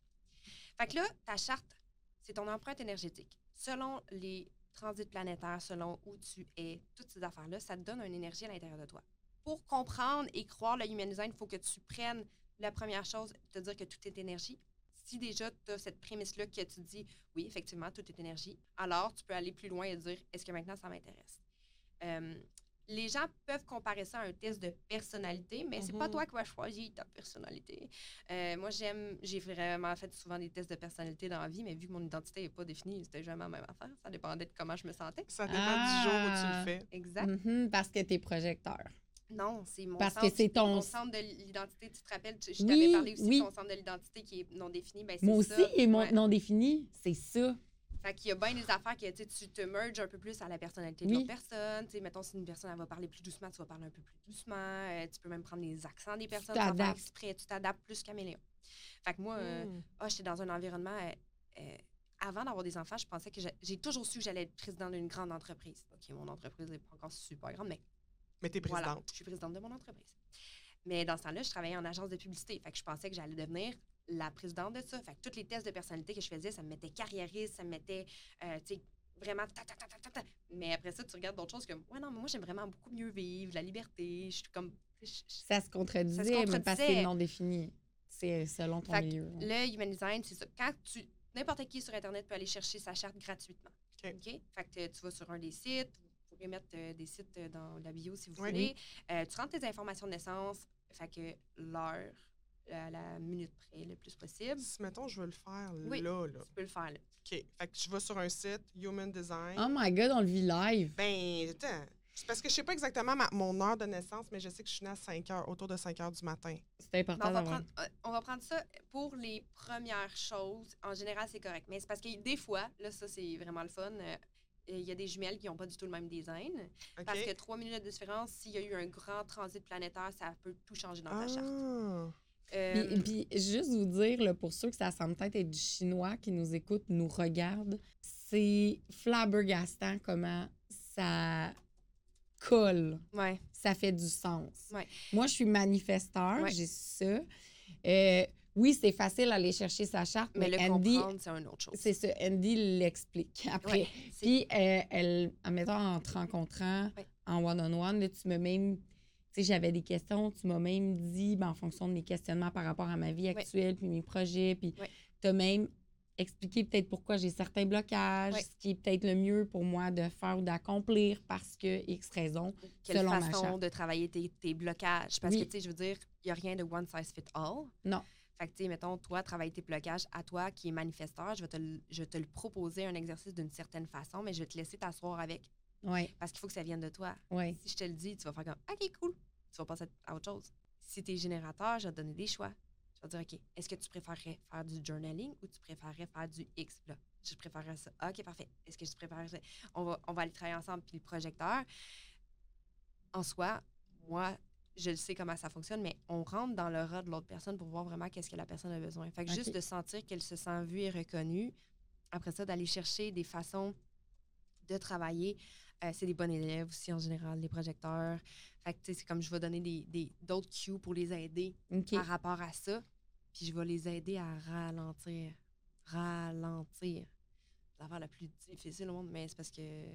Fait que là, ta charte, c'est ton empreinte énergétique. Selon les transits planétaires, selon où tu es, toutes ces affaires-là, ça te donne une énergie à l'intérieur de toi. Pour comprendre et croire le human design, il faut que tu prennes la première chose, te dire que tout est énergie. Si déjà tu as cette prémisse-là que tu te dis, oui, effectivement, tout est énergie, alors tu peux aller plus loin et dire, est-ce que maintenant ça m'intéresse? Euh, les gens peuvent comparer ça à un test de personnalité, mais c'est pas Mhm. toi qui vas choisir ta personnalité. Euh, moi, j'aime, j'ai vraiment fait souvent des tests de personnalité dans la vie, mais vu que mon identité n'est pas définie, c'était jamais la même affaire. Ça dépendait de comment je me sentais. Ça dépend du jour où tu Ah. le fais. Exact. Mhm, parce que t'es projecteur. Non, c'est mon Parce que centre, c'est ton- mon centre de l'identité. Tu te rappelles, tu- je Oui, t'avais parlé aussi oui. de ton centre de l'identité qui est non défini. Ben, c'est Moi aussi, et mon Ouais. non défini, c'est ça. Fait qu'il y a bien des affaires que tu tu te merges un peu plus à la personnalité de Oui. l'autre personne. Tu sais, mettons, si une personne elle va parler plus doucement, tu vas parler un peu plus doucement. Euh, tu peux même prendre les accents des personnes faire t'adaptes. exprès. Tu t'adaptes plus caméléon. Fait que moi, euh, ah, j'étais dans un environnement. euh, avant d'avoir des enfants, je pensais que j'ai- j'ai toujours su que j'allais être président d'une grande entreprise. OK, mon entreprise n'est pas encore super grande, mais Mais t'es voilà, présidente. je suis présidente de mon entreprise. Mais dans ce temps-là, je travaillais en agence de publicité. Fait que je pensais que j'allais devenir la présidente de ça. Fait que tous les tests de personnalité que je faisais, ça me mettait carriériste, ça me mettait, euh, tu sais, vraiment ta, ta, ta, ta, ta, ta. Mais après ça, tu regardes d'autres choses comme, ouais, non, mais moi, j'aime vraiment beaucoup mieux vivre, la liberté. Je suis comme. je- je- Ça se contredisait, Ça se mais parce que contredisait. c'est non défini. C'est selon ton Fait que milieu. Le human design, c'est ça. Quand tu. N'importe qui sur Internet peut aller chercher sa charte gratuitement. OK. OK? Fait que tu vas sur un des sites, pourrez mettre euh, des sites euh, dans la bio si vous Oui. voulez. Euh, tu rentres tes informations de naissance, fait que l'heure, à la minute près, le plus possible. Si, mettons, je veux le faire Oui. là, là. Tu peux le faire là. OK. Fait que je vais sur un site, Human Design. Oh my God, on le vit live. Ben, attends. C'est parce que je sais pas exactement ma- mon heure de naissance, mais je sais que je suis née à 5 heures, autour de 5 heures du matin. C'est important on, va prendre, on va prendre ça pour les premières choses. En général, c'est correct. Mais c'est parce que des fois, là, ça, c'est vraiment le fun. euh, il y a des jumelles qui n'ont pas du tout le même design. Parce que trois minutes de différence, s'il y a eu un grand transit planétaire, ça peut tout changer dans ta charte. Ah. Euh, Puis, puis juste vous dire, là, pour ceux que ça semble peut-être être du chinois qui nous écoute, nous regarde, c'est flabbergastant comment ça colle. ouais. Ça fait du sens. Ouais. Moi, je suis manifesteur, Ouais. j'ai ça. Euh, oui, c'est facile d'aller chercher sa charte, Mais mais, le Andy, comprendre, c'est une autre chose. c'est ça, Andy l'explique [laughs] après. Ouais, Puis, euh, elle, admettons, en te rencontrant Ouais. en one-on-one, tu m'as même. Tu sais, j'avais des questions, tu m'as même dit, ben, en fonction de mes questionnements par rapport à ma vie actuelle, puis mes projets, puis tu as même expliqué peut-être pourquoi j'ai certains blocages, ce qui est peut-être le mieux pour moi de faire ou d'accomplir parce que X raison. Quelle selon ma façon charte. de travailler tes, tes blocages? Parce Oui. que, tu sais, je veux dire, il n'y a rien de one size fit all. Non. Fait que, tu sais, mettons, toi, travailler tes blocages à toi qui est manifesteur, je vais te, le- je te le proposer un exercice d'une certaine façon, mais je vais te laisser t'asseoir avec. Oui, Parce qu'il faut que ça vienne de toi. oui. Si je te le dis, tu vas faire comme OK, cool. Tu vas passer à autre chose. Si tu es générateur, je vais te donner des choix. Je vais te dire OK, est-ce que tu préférerais faire du journaling ou tu préférerais faire du X? Là, je préférerais ça. OK, parfait. Est-ce que je préférerais ça? On va, on va aller travailler ensemble. Puis le projecteur, en soi, moi, je le sais comment ça fonctionne, mais on rentre dans le rat de l'autre personne pour voir vraiment qu'est-ce que la personne a besoin. Fait que juste de sentir qu'elle se sent vue et reconnue. Après ça, d'aller chercher des façons de travailler. Euh, c'est des bons élèves aussi en général, les projecteurs. Fait que, tu sais, c'est comme je vais donner des, des- d'autres cues pour les aider par rapport à ça. Puis je vais les aider à ralentir. Ralentir. C'est l'affaire la plus difficile au monde, mais c'est parce que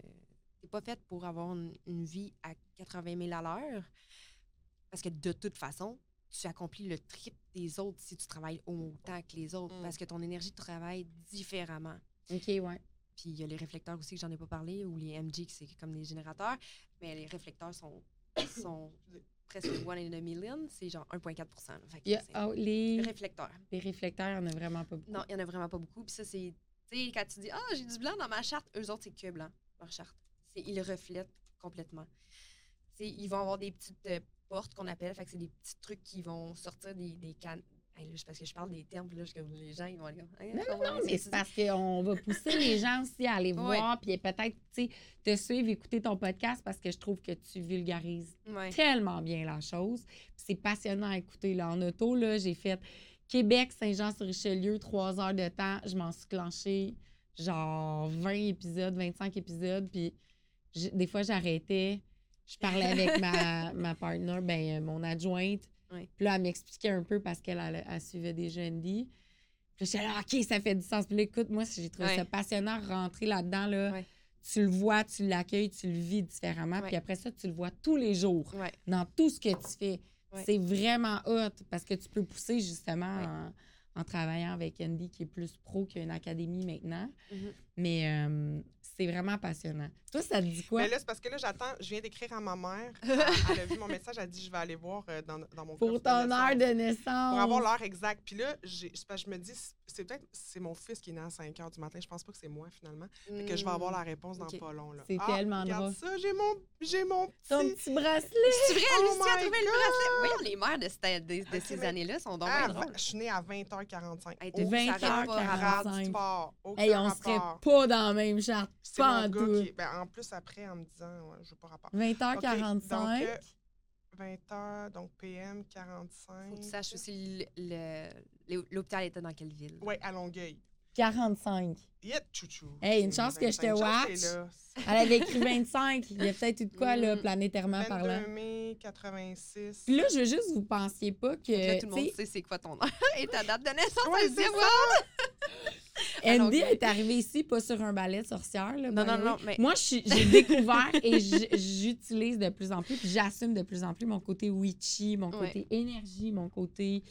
t'es pas faite pour avoir une, une vie à 80 000 à l'heure. Parce que de toute façon, tu accomplis le triple des autres si tu travailles autant que les autres. Mm. Parce que ton énergie travaille différemment. OK, ouais. Puis il y a les réflecteurs aussi que j'en ai pas parlé, ou les MG, qui c'est comme des générateurs. Mais les réflecteurs sont, [coughs] sont presque one in a million. C'est genre 1,4 là. Fait que Il y a- c'est- ah, les, réflecteurs. les réflecteurs, il n'y en a vraiment pas beaucoup. Non, il y en a vraiment pas beaucoup. Puis ça, c'est. Tu sais, quand tu dis, ah, j'ai du blanc dans ma charte, eux autres, c'est que blanc, leur charte. Ils reflètent complètement. Tu sais, ils vont avoir des petites euh, portes qu'on appelle. Fait que c'est des petits trucs qui vont sortir des, des cannes. Hey, parce que je parle des termes, puis là, je- comme les gens, ils vont aller. Hey, je comprends Non, rien, mais ce c'est parce qu'on va pousser les [laughs] gens aussi à aller voir, puis peut-être, te suivre, écouter ton podcast parce que je trouve que tu vulgarises. Ouais. tellement bien la chose. C'est passionnant à écouter. Là, en auto, là, j'ai fait Québec, Saint-Jean-sur-Richelieu, trois heures de temps. Je m'en suis clenché genre 20 épisodes, 25 épisodes. Puis des fois, j'arrêtais. Je parlais avec ma, [laughs] ma partner, ben, euh, mon adjointe. Puis là, elle m'expliquait un peu parce qu'elle elle, elle suivait déjà Andy. Puis là, j'étais là, OK, ça fait du sens. Puis là, écoute, moi, j'ai trouvé ça passionnant, rentrer là-dedans, là. Tu le vois, tu l'accueilles, tu le vis différemment. Puis après ça, tu le vois tous les jours dans tout ce que tu fais. C'est vraiment hot parce que tu peux pousser justement en, en travaillant avec Andy qui est plus pro qu'une académie maintenant. Mhm. Mais euh, c'est vraiment passionnant. Toi, ça te dit quoi? Mais là, c'est parce que là, j'attends, je viens d'écrire à ma mère. [laughs] Elle, elle a vu mon message, elle a dit je vais aller voir euh, dans, dans mon Pour ton de heure de naissance. Pour avoir l'heure exacte. Puis là, j'ai- je me dis, c'est peut-être c'est mon fils qui est né à 5 h du matin. Je pense pas que c'est moi, finalement. Fait que je vais avoir la réponse dans pas long. là. C'est Ah, tellement regarde drôle. ça, j'ai mon, j'ai mon petit... Ton petit bracelet. C'est vrai, Oh Lucie a trouvé le bracelet? Voyons, les mères de, cette- de- de ces années-là sont donc Ah, drôles. je suis née à 20h45. Hey, t'as Au vu, ça aucun arrête pas, Hey, on serait pas dans la même charte. C'est Pas en tout. Ben, en plus, après, en me disant, ouais, je veux pas rapport. 20h45. OK, donc, euh, 20h, donc PM 45. Faut que tu saches aussi l'hôpital était dans quelle ville. Oui, à Longueuil. 45. Yeah, chouchou. Hey, une chance que je te 25 chance watch. Elle avait écrit 25. Il y a peut-être eu de quoi, là, Mm. planétairement 22 parlant. mai 86. Puis là, je veux juste vous pensiez pas que. Là, tout le tu sais, monde sait c'est quoi ton heure [laughs] et ta date de naissance. Ouais, elle c'est dit, ça. Andy est arrivée ici pas sur un balai de sorcière. Là, Non, non, non, mais- Moi, j'ai [laughs] découvert et j'utilise de plus en plus, puis j'assume de plus en plus mon côté witchy, mon Ouais. côté énergie, mon côté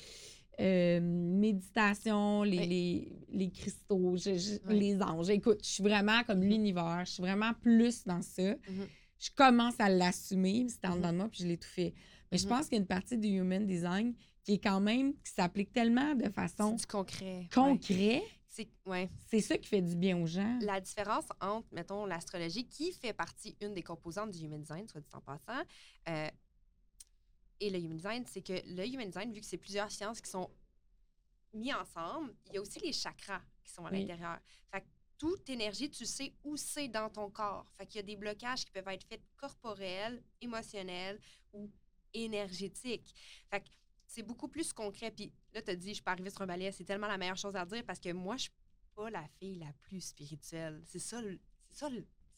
euh, méditation, les, Ouais. les, les cristaux, je- je- Ouais. les anges. Écoute, je suis vraiment comme l'univers, je suis vraiment plus dans ça. Mhm. Je commence à l'assumer, c'était en Mhm. dedans de moi, puis je l'ai tout fait. Mais je pense qu'il y a une partie du human design qui est quand même, qui s'applique tellement de façon C'est du concret. ouais. C'est ouais. C'est ça qui fait du bien aux gens. La différence entre, mettons, l'astrologie, qui fait partie, une des composantes du human design, soit dit en passant, euh, et le human design, c'est que le human design, vu que c'est plusieurs sciences qui sont mis ensemble, il y a aussi les chakras qui sont à Oui. l'intérieur. Fait que toute énergie, tu sais où c'est dans ton corps. Fait qu'il y a des blocages qui peuvent être faits corporels, émotionnels ou énergétiques. Fait que c'est beaucoup plus concret. Puis là, tu as dit, je pas arrivée sur un balai. C'est tellement la meilleure chose à dire parce que moi, je suis pas la fille la plus spirituelle. C'est ça, c'est ça,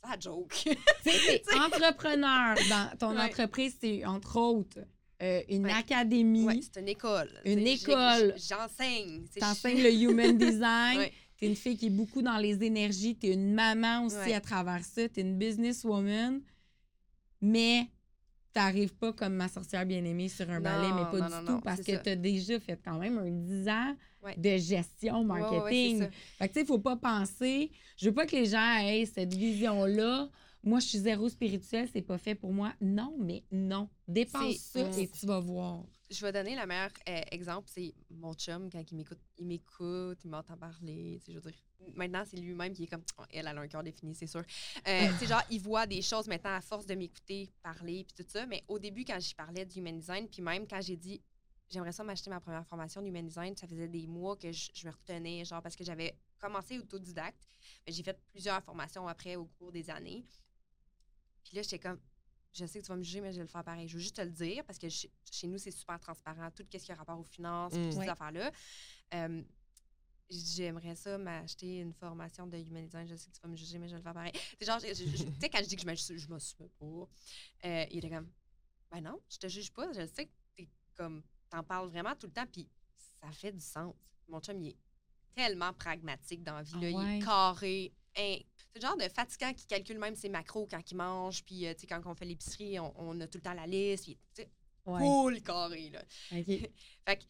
ça la joke. [laughs] Tu entrepreneur dans ton Ouais. entreprise, c'est entre autres euh, une Ouais. académie. ouais, c'est une école. Une Tu école. J'enseigne. Tu sais, T'enseignes le [laughs] human design. Ouais. T'es une fille qui est beaucoup dans les énergies. T'es une maman aussi à travers ça. T'es une businesswoman. Mais t'arrives pas comme ma sorcière bien-aimée sur un Non, balai, mais pas non, du non, tout parce que ça. t'as déjà fait quand même un 10 ans Ouais. de gestion Ouais, ouais, ouais, marketing. Fait que, tu sais, faut pas penser. Je veux pas que les gens aient cette vision-là. Moi, je suis zéro spirituel, c'est pas fait pour moi. Non, mais non. Dépense ça et tu vas voir. Je vais donner le meilleur euh, exemple. C'est mon chum, quand il m'écoute, il m'écoute, il m'entend parler. Je veux dire, maintenant, c'est lui-même qui est comme. Oh, elle, elle a un cœur défini, c'est sûr. Euh, tu sais, genre, il voit des choses maintenant à force de m'écouter parler, puis tout ça. Mais au début, quand j'y parlais du human design, puis même quand j'ai dit, j'aimerais ça m'acheter ma première formation d'human design, ça faisait des mois que je, je me retenais, genre, parce que j'avais commencé autodidacte. Mais j'ai fait plusieurs formations après au cours des années. Puis là, j'étais comme, je sais que tu vas me juger, mais je vais le faire pareil. Je veux juste te le dire parce que chez, chez nous, c'est super transparent. Tout ce qui a rapport aux finances, Mm. toutes ces Ouais. affaires-là. Euh, J'aimerais ça m'acheter une formation de human design. Je sais que tu vas me juger, mais je vais le faire pareil. Tu sais, quand je dis que je m'assume, pas. Euh, il était comme, ben non, je te juge pas. Je sais que t'es comme, t'en parles vraiment tout le temps, puis ça fait du sens. Mon chum, il est tellement pragmatique dans la vie. Ah là. Il est carré. Hein. C'est le genre de fatigant qui calcule même ses macros quand il mange. Puis, euh, tu sais, quand on fait l'épicerie, on, on a tout le temps la liste. Puis, tu sais, Ouais. full carré, là. OK. [laughs] Fait que,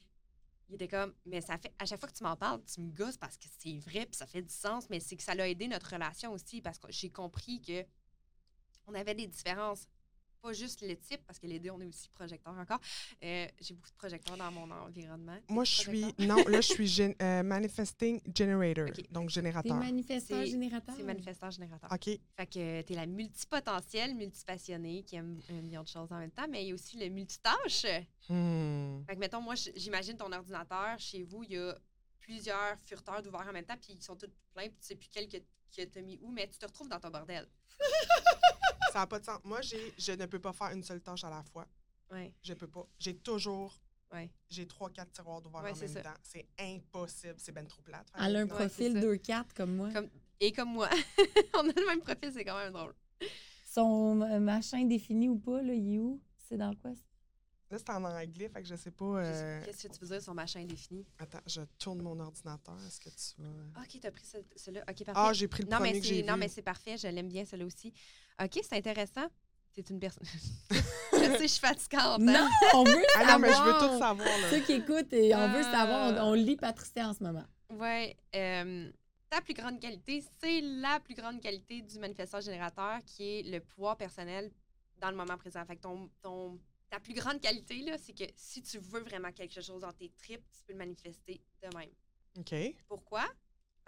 il était comme, mais ça fait, à chaque fois que tu m'en parles, tu me gosses parce que c'est vrai, puis ça fait du sens, mais c'est que ça l'a aidé notre relation aussi parce que j'ai compris que on avait des différences. Pas juste le type, parce que les deux, on est aussi projecteurs encore. Euh, j'ai beaucoup de projecteurs dans mon environnement. Moi, je suis. Non, là, je suis gén- euh, manifesting generator, donc T'es générateur. manifesteur C'est- générateur? C'est manifesteur générateur. OK. Fait que t'es la multipotentielle, multipassionnée, qui aime un million de choses en même temps, mais il y a aussi le multitâche. Hmm. Fait que, mettons, moi, j'imagine ton ordinateur, chez vous, il y a plusieurs furteurs d'ouverts en même temps, puis ils sont tous pleins, puis tu sais plus quel que, que t'as mis où, mais tu te retrouves dans ton bordel. [laughs] Ça n'a pas de sens. Moi, j'ai, je ne peux pas faire une seule tâche à la fois. Ouais, Je peux pas. J'ai toujours. ouais. J'ai trois, quatre tiroirs d'ouverts Ouais, en c'est même ça. temps. C'est impossible. C'est ben trop plate. Elle a un profil c'est ça. 2-4 comme moi. Comme- Et comme moi, [laughs] on a le même profil, c'est quand même drôle. Son euh, machin défini ou pas, là, il est où? C'est dans quoi? ça? Là, c'est en anglais, fait que je sais pas. Euh, Qu'est-ce que tu veux dire sur machin indéfini? Attends, je tourne mon ordinateur. Est-ce que tu vas. Ah, OK, t'as pris ce- celui-là. OK, Ah, parfait. j'ai pris le non, premier mais que j'ai c'est, non, vu. mais c'est parfait. Je l'aime bien, celui-là aussi. OK, c'est intéressant. C'est une personne. [laughs] je sais, je suis fatigante. Non, on veut Ah non, mais je veux tout savoir, là. Ceux qui écoutent, et on veut savoir. On, on lit Patricia en ce moment. Ouais. euh, ta plus grande qualité, c'est la plus grande qualité du manifesteur générateur qui est le pouvoir personnel dans le moment présent. Fait que ton, ton, ta plus grande qualité, là, c'est que si tu veux vraiment quelque chose dans tes tripes, tu peux le manifester de même. OK. Pourquoi?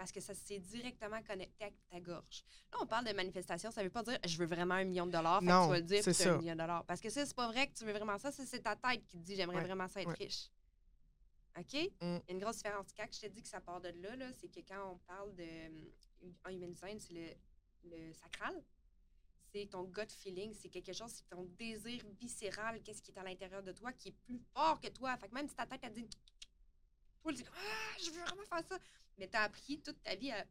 Parce que ça s'est directement connecté à ta gorge. Là, on parle de manifestation, ça veut pas dire je veux vraiment un million de dollars, fait que Non, tu vas le dire c'est un million de dollars. Parce que ça, c'est pas vrai que tu veux vraiment ça, c'est ta tête qui te dit j'aimerais Ouais, vraiment ça être ouais. riche. OK? Il Mm. y a une grosse différence. Quand je te dis que ça part de là, là c'est que quand on parle de. En human design, c'est le, le sacral. C'est ton gut feeling, c'est quelque chose, c'est ton désir viscéral, qu'est-ce qui est à l'intérieur de toi qui est plus fort que toi. Fait que même si ta tête a dit. Toi, Ah, je veux vraiment faire ça. Mais tu as appris toute ta vie à.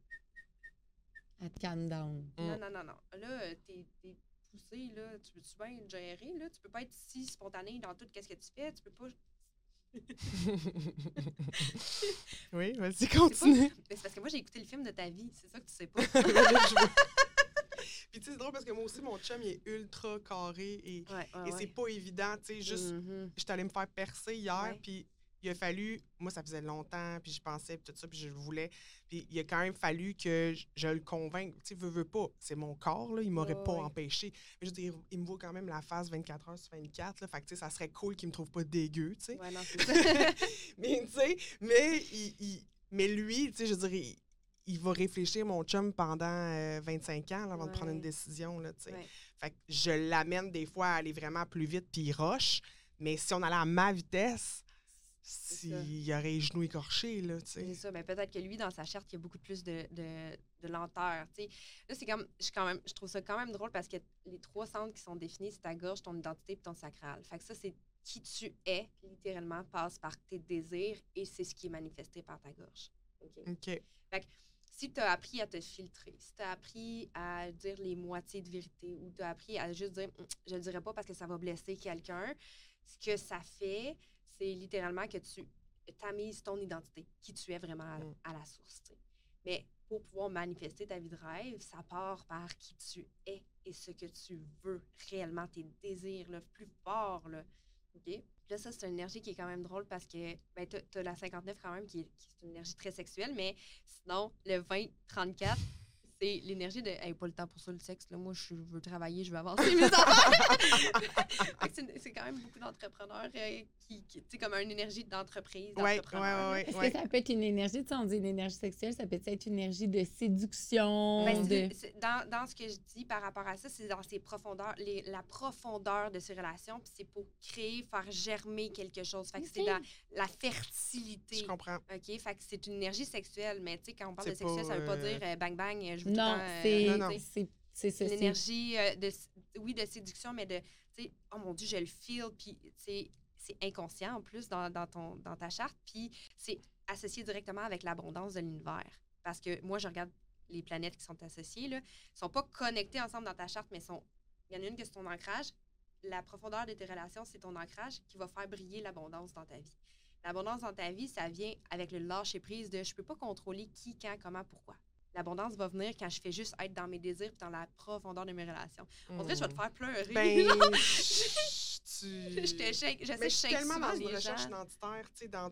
Elle te calme down. Mm. Non, non, non, non. Là, t'es t'es poussé, là. Tu peux-tu bien gérer, là? Tu peux pas être si spontané dans tout ce que tu fais. Tu peux pas. [laughs] oui, vas-y, c'est pas- continue. Mais c'est parce que moi, j'ai écouté le film de ta vie. C'est ça que tu sais pas. [laughs] [laughs] Puis tu sais, c'est drôle parce que moi aussi, mon chum, il est ultra carré et, Ouais, ouais, et ouais. c'est pas évident. Tu sais, juste, Mhm. j'étais allée me faire percer hier, puis il a fallu, moi, ça faisait longtemps, puis je pensais, puis tout ça, puis je le voulais. Puis il a quand même fallu que je, je le convainque. Tu sais, veux, veux pas, c'est mon corps, là, il m'aurait pas empêché. Mais je veux dire, il me voit quand même la face 24 heures sur 24, là, fait que tu sais, ça serait cool qu'il me trouve pas dégueu, tu sais. Ouais, non, c'est [laughs] ça. mais tu sais, mais, il, il- mais lui, tu sais, je veux dire, il, il va réfléchir, mon chum, pendant euh, 25 ans là, avant de prendre une décision, là, tu sais. Ouais. Fait que je l'amène des fois à aller vraiment plus vite, puis il rush. Mais si on allait à ma vitesse. S'il y aurait les genoux écorchés, là, tu C'est sais. ça. Ben, peut-être que lui, dans sa charte, il y a beaucoup plus de, de, de lenteur. tu sais. Là, c'est comme, je, quand même, je trouve ça quand même drôle parce que les trois centres qui sont définis, c'est ta gorge, ton identité et ton sacral. Fait que ça, c'est qui tu es, littéralement, passe par tes désirs et c'est ce qui est manifesté par ta gorge. OK? OK. si tu as appris à te filtrer, si tu as appris à dire les moitiés de vérité ou tu as appris à juste dire Hum, je le dirai pas parce que ça va blesser quelqu'un, ce que ça fait, c'est littéralement que tu tamises ton identité, qui tu es vraiment à, Mm. à la source. Mais pour pouvoir manifester ta vie de rêve, ça part par qui tu es et ce que tu veux réellement, tes désirs le plus forts. Là. OK? Puis Là, ça, c'est une énergie qui est quand même drôle parce que ben, tu as, la 59 quand même, qui est, qui est une énergie très sexuelle, mais sinon, le 20-34, c'est l'énergie de hey, pas le temps pour ça, le sexe. Là, moi, je veux travailler, je veux avancer mes [laughs] affaires. C'est- quand même beaucoup d'entrepreneurs euh, qui, qui tu sais, comme une énergie d'entreprise. Ouais, ouais, d'entrepreneur, ouais, là. Est-ce ouais. que ça peut être une énergie, tu sais, on dit une énergie sexuelle, ça peut être une énergie de séduction, Ben, de... dans, dans ce que je dis par rapport à ça, c'est dans ses profondeurs, les- la profondeur de ces relations, puis c'est pour créer, faire germer quelque chose. Fait que c'est la, la fertilité. Je comprends. OK? Fait que c'est une énergie sexuelle, mais tu sais, quand on parle de C'est sexuel, pas, ça veut pas euh, dire euh, bang bang, euh, je tout le Non, temps, euh, c'est... C'est- l'énergie euh, de, oui, de séduction, mais de, tu sais, oh mon Dieu, je le feel, puis c'est c'est inconscient en plus dans, dans, ton, dans ta charte, puis c'est associé directement avec l'abondance de l'univers. Parce que moi, je regarde les planètes qui sont associées, là, sont pas connectées ensemble dans ta charte, mais sont, il y en a une que c'est ton ancrage. La profondeur de tes relations, c'est ton ancrage qui va faire briller l'abondance dans ta vie. L'abondance dans ta vie, ça vient avec le lâcher-prise de je peux pas contrôler qui, quand, comment, pourquoi. L'abondance va venir quand je fais juste être dans mes désirs et dans la profondeur de mes relations. On dirait que je vais te faire pleurer. Ben, là. tu... [laughs] je te shake. Je Mais je je suis tellement dans une recherche identitaire, tu sais, dans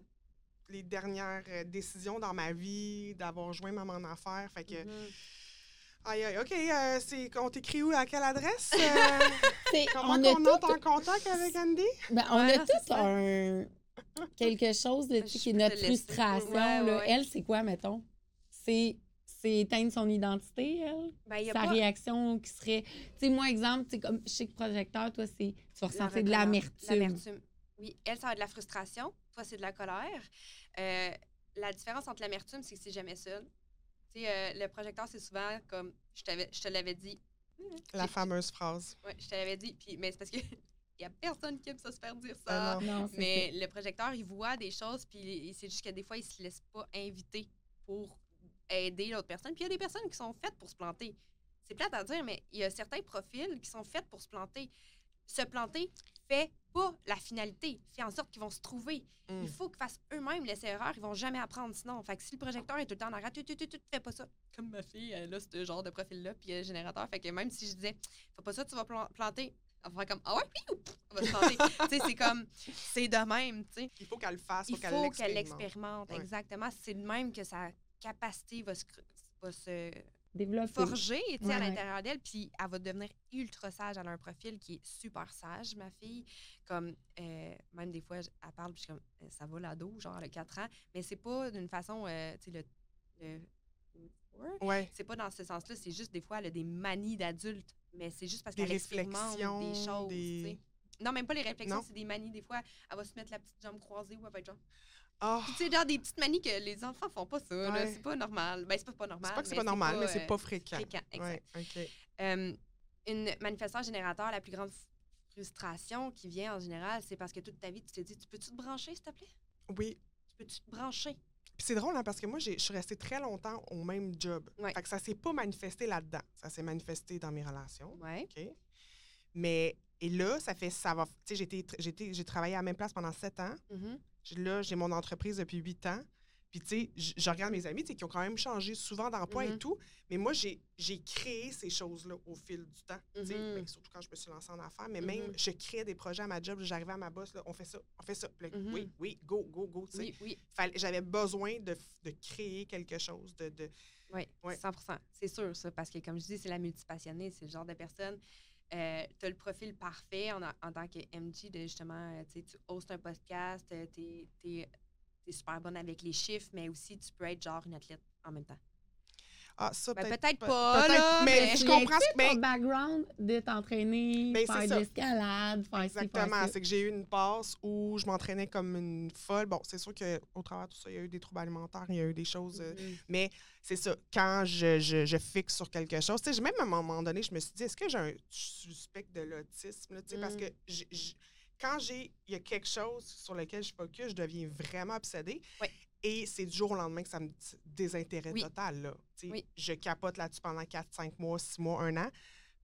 les dernières euh, décisions dans ma vie, d'avoir joint maman en affaires. Fait que, Mhm. aïe, aïe, OK, euh, c'est, on t'écrit où, à quelle adresse? Euh, [laughs] C'est- comment on a qu'on tout, entre en contact avec Andy? ben, on Ouais, a ça. un... quelque chose de, qui est notre frustration. Ouais, là. ouais, ouais. Elle, c'est quoi, mettons? C'est c'est éteindre son identité, elle? Ben, y a Sa pas- réaction qui serait... Tu sais, moi, exemple, tu sais, comme je sais que projecteur, toi, c'est... Tu vas ressentir de l'amertume. L'amertume. Oui, elle, ça va être de la frustration. Toi, c'est de la colère. Euh, la différence entre l'amertume, c'est que c'est jamais seul. Tu sais, euh, le projecteur, c'est souvent comme je, te l'avais dit. La fameuse phrase. Ouais, je te l'avais dit. Puis, mais c'est parce que il [laughs] y a personne qui aime ça se faire dire ça. Ah non. Non, c'est Mais le projecteur, il voit des choses, puis c'est juste que des fois, il se laisse pas inviter pour aider l'autre personne. Puis il y a des personnes qui sont faites pour se planter. C'est plate à dire, mais il y a certains profils qui sont faits pour se planter. Se planter fait pas la finalité. Fais en sorte qu'ils vont se trouver. Mm. Il faut qu'ils fassent eux-mêmes l'essai-erreur. Ils vont jamais apprendre sinon. Fait que si le projecteur est tout le temps en arrière, tu, tu, tu, tu, fais pas ça. Comme ma fille, elle a ce genre de profil-là, puis elle est générateur. Fait que même si je disais, fais pas ça, tu vas plan- planter. Elle va faire comme, ah ouais, puis, ou, pff, elle va se planter. [laughs] tu sais, c'est comme, c'est de même, tu sais. Il faut qu'elle le fasse, Il faut qu'elle faut qu'elle l'expérimente. l'expérimente, Ouais. exactement. C'est de même que sa capacité va se, cr- va se Développer. forger Ouais, à ouais. l'intérieur d'elle, puis elle va devenir ultra sage. Elle a un profil qui est super sage, ma fille. Comme, euh, même des fois, elle parle, puis je suis comme, euh, ça va l'ado, genre, elle a 4 ans, mais c'est pas d'une façon, euh, tu sais, le. le- Ouais. c'est pas dans ce sens-là, c'est juste des fois, elle a des manies d'adulte, mais c'est juste parce qu'elle expérimente des choses. des-. Non, même pas les réflexions, c'est des manies. Des fois, elle va se mettre la petite jambe croisée ou elle va être genre. Ah, Puis, Tu sais, genre des petites manies que les enfants font pas ça. Ouais. C'est pas normal. Ben, c'est pas, pas normal. c'est pas que c'est mais pas normal, mais euh, c'est pas fréquent. fréquent. Exact. Ouais, OK. Euh, une manifestation générateur, la plus grande frustration qui vient en général, c'est parce que toute ta vie, tu t'es dit, tu peux-tu te brancher, s'il te plaît? Oui. Tu peux-tu te brancher? Puis c'est drôle, hein, parce que moi, je suis restée très longtemps au même job. Ouais. Fait que ça s'est pas manifesté là-dedans. Ça s'est manifesté dans mes relations. Ouais. OK? Mais, et là, ça fait, ça va, tu sais, j'ai travaillé à la même place pendant sept ans. Mhm. J- Là, j'ai mon entreprise depuis huit ans. Puis, tu sais, je regarde mes amis, qui ont quand même changé souvent d'emploi et Mhm. tout. Mais moi, j'ai créé ces choses-là au fil du temps. Mhm. Ben, surtout quand je me suis lancée en affaires. Mais même, Mhm. je créais des projets à ma job. J'arrivais à ma boss, là, on fait ça, on fait ça. Là, Mhm. Oui, oui, go, go, go. Oui, oui, J'avais besoin de, de créer quelque chose, de, de- oui. Ouais. 100 C'est sûr, ça. Parce que, comme je dis, c'est la multipassionnée. C'est le genre de personne. Euh, tu as le profil parfait en, tant que MG de justement, euh, tu hostes un podcast, tu es, super bonne avec les chiffres, mais aussi tu peux être genre une athlète en même temps. Ah, ça, Ben, peut-être. peut-être peut- pas, là, mais mais- je comprends ce mais ton background de t'entraîner, Ben, faire de l'escalade, faire Exactement. C'est que j'ai eu une passe où je m'entraînais comme une folle. Bon, c'est sûr qu'au travers de tout ça, il y a eu des troubles alimentaires, il y a eu des choses. euh, Mhm. Mais c'est ça, quand je, je- je fixe sur quelque chose, tu sais, même à un moment donné, je me suis dit, est-ce que j'ai un suspect de l'autisme? tu sais, Parce Mm. que quand j'ai, il y a quelque chose sur lequel je focus, je deviens vraiment obsédée. Ouais. Et c'est du jour au lendemain que ça me dit désintérêt Oui. total. Là. Tu sais, Oui. Je capote là-dessus pendant 4, 5 mois, 6 mois, 1 an.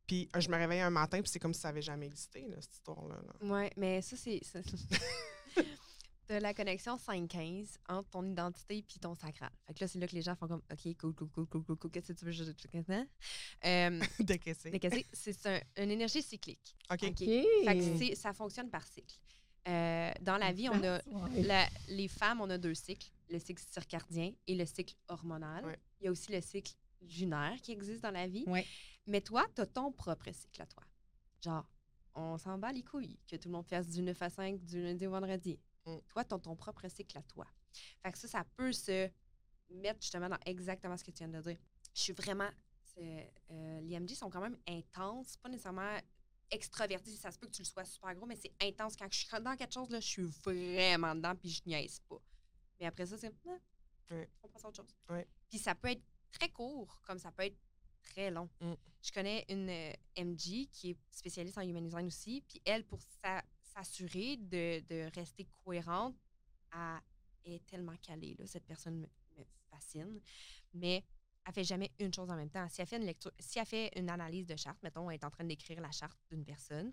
Puis euh, je me réveille un matin, puis c'est comme si ça n'avait jamais existé, là, cette histoire-là. là. Oui, mais ça, c'est. [laughs] T'as la connexion 5-15 entre ton identité puis ton sacral. Fait que là, c'est là que les gens font comme OK, cool, cool, cool, cool, cool, cool. Qu'est-ce que tu veux? Je... hein? Euh, [laughs] De qu'est-ce que c'est? Un- une énergie cyclique. OK. OK. OK. Fait que ça fonctionne par cycle. Euh, dans la vie, on a. La- les femmes, on a deux cycles, le cycle circadien et le cycle hormonal. Ouais. Il y a aussi le cycle lunaire qui existe dans la vie. Ouais. Mais toi, tu as ton propre cycle à toi. Genre, on s'en bat les couilles que tout le monde fasse du 9 à 5 du lundi au vendredi. Mm. Toi, tu as ton propre cycle à toi. Fait que ça, ça peut se mettre justement dans exactement ce que tu viens de dire. Je suis vraiment. euh, les MJ sont quand même intenses, pas nécessairement extravertis. Ça se peut que tu le sois super gros, mais c'est intense. Quand je suis dans quelque chose, là, je suis vraiment dedans puis je niaise pas. Mais après ça, c'est. Ah. On passe à autre chose. Puis ça peut être très court, comme ça peut être très long. Mm. Je connais une euh, MG qui est spécialiste en human design aussi. Puis elle, pour sa- s'assurer de, de rester cohérente, elle est tellement calée. Là. Cette personne me, me fascine. Mais elle fait jamais une chose en même temps. Si elle fait une lecture, si elle fait une analyse de charte, mettons, elle est en train d'écrire la charte d'une personne,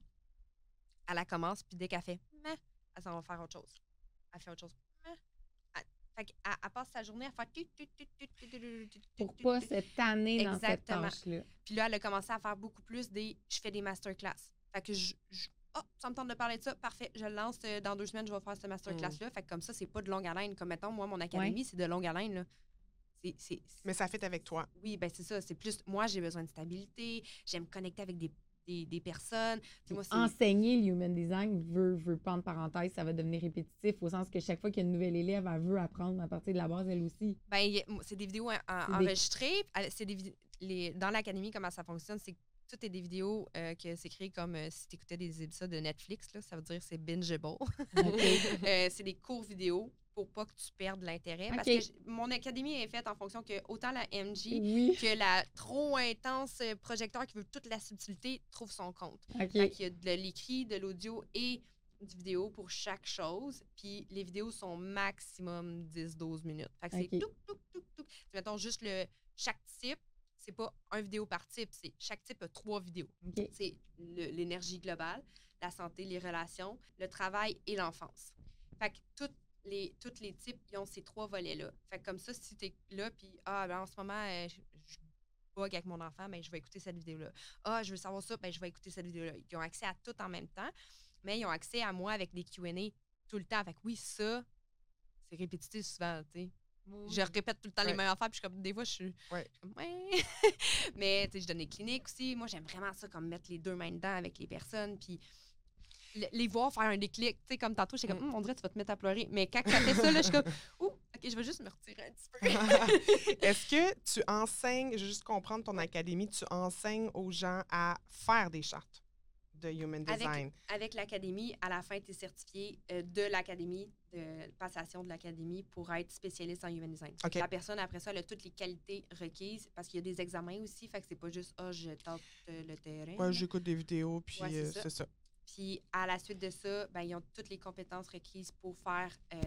elle la commence, puis dès qu'elle fait Meh elle s'en va faire autre chose. Elle fait autre chose. Fait elle, elle, passe sa journée à faire. Pour pas dans cette tâche-là. Puis là, elle a commencé à faire beaucoup plus des. Je fais des masterclass. Fait que je. je oh, ça me tente de parler de ça. Parfait. Je lance dans deux semaines, je vais faire ce masterclass-là. Fait que comme ça, c'est pas de longue haleine. Comme mettons, moi, mon académie, c'est de longue haleine. Là. Mais ça fait avec toi. Oui, ben c'est ça. C'est plus. Moi, j'ai besoin de stabilité. J'aime connecter avec des des, des personnes. Moi. Enseigner le human design veut, veut pas en parenthèse, ça va devenir répétitif au sens que chaque fois qu'il y a une nouvelle élève, elle veut apprendre à partir de la base, elle aussi. Ben, c'est des vidéos en- en- des- enregistrées. Des les, dans l'académie, comment ça fonctionne, c'est que tout est des vidéos euh, que c'est créé comme euh, si tu écoutais des épisodes de Netflix. Là, ça veut dire c'est bingeable. [laughs] Euh, c'est des courts vidéos pour pas que tu perdes l'intérêt. Parce que mon académie est faite en fonction que autant la MJ Oui. que la trop intense euh, projecteur qui veut toute la subtilité trouve son compte. Fait qu'il y a de l'écrit, de l'audio et du vidéo pour chaque chose. Puis les vidéos sont maximum 10-12 minutes. Fait que c'est touc, touc, touc. C'est, Mettons juste le chaque type, c'est pas un vidéo par type, c'est chaque type a trois vidéos. C'est l'énergie globale, la santé, les relations, le travail et l'enfance. Fait que toutes les, tous les types, ils ont ces trois volets-là. Fait que comme ça, si tu es là, puis ah, ben, en ce moment, euh, je, je bug avec mon enfant, ben, je vais écouter cette vidéo-là. Ah, je veux savoir ça, ben, je vais écouter cette vidéo-là. Ils ont accès à tout en même temps, mais ils ont accès à moi avec des QA tout le temps. Fait que oui, ça, c'est répétitif souvent, tu sais. Je répète tout le temps les mêmes affaires, puis je comme, des fois, je suis Ouais. je suis comme, ouais. [laughs] Mais, tu sais, je donne des cliniques aussi. Moi, j'aime vraiment ça, comme mettre les deux mains dedans avec les personnes, puis les voir faire un déclic. Tu sais, comme tantôt, j'étais comme, Hum, on dirait que tu vas te mettre à pleurer. Mais quand ça fait ça, là, je suis comme, [laughs] ouh, OK, je vais juste me retirer un petit peu. [laughs] Est-ce que tu enseignes, je veux juste comprendre ton académie, tu enseignes aux gens à faire des chartes de Human Avec- Design? Avec l'académie, à la fin, tu es certifié euh, de l'académie, de passation de l'académie pour être spécialiste en human design. La personne, après ça, elle a toutes les qualités requises parce qu'il y a des examens aussi. Fait que c'est pas juste, ah, je tente euh, le terrain. Ouais, j'écoute des vidéos, puis Ouais, c'est euh, ça. Puis à la suite de ça, ben, ils ont toutes les compétences requises pour faire euh,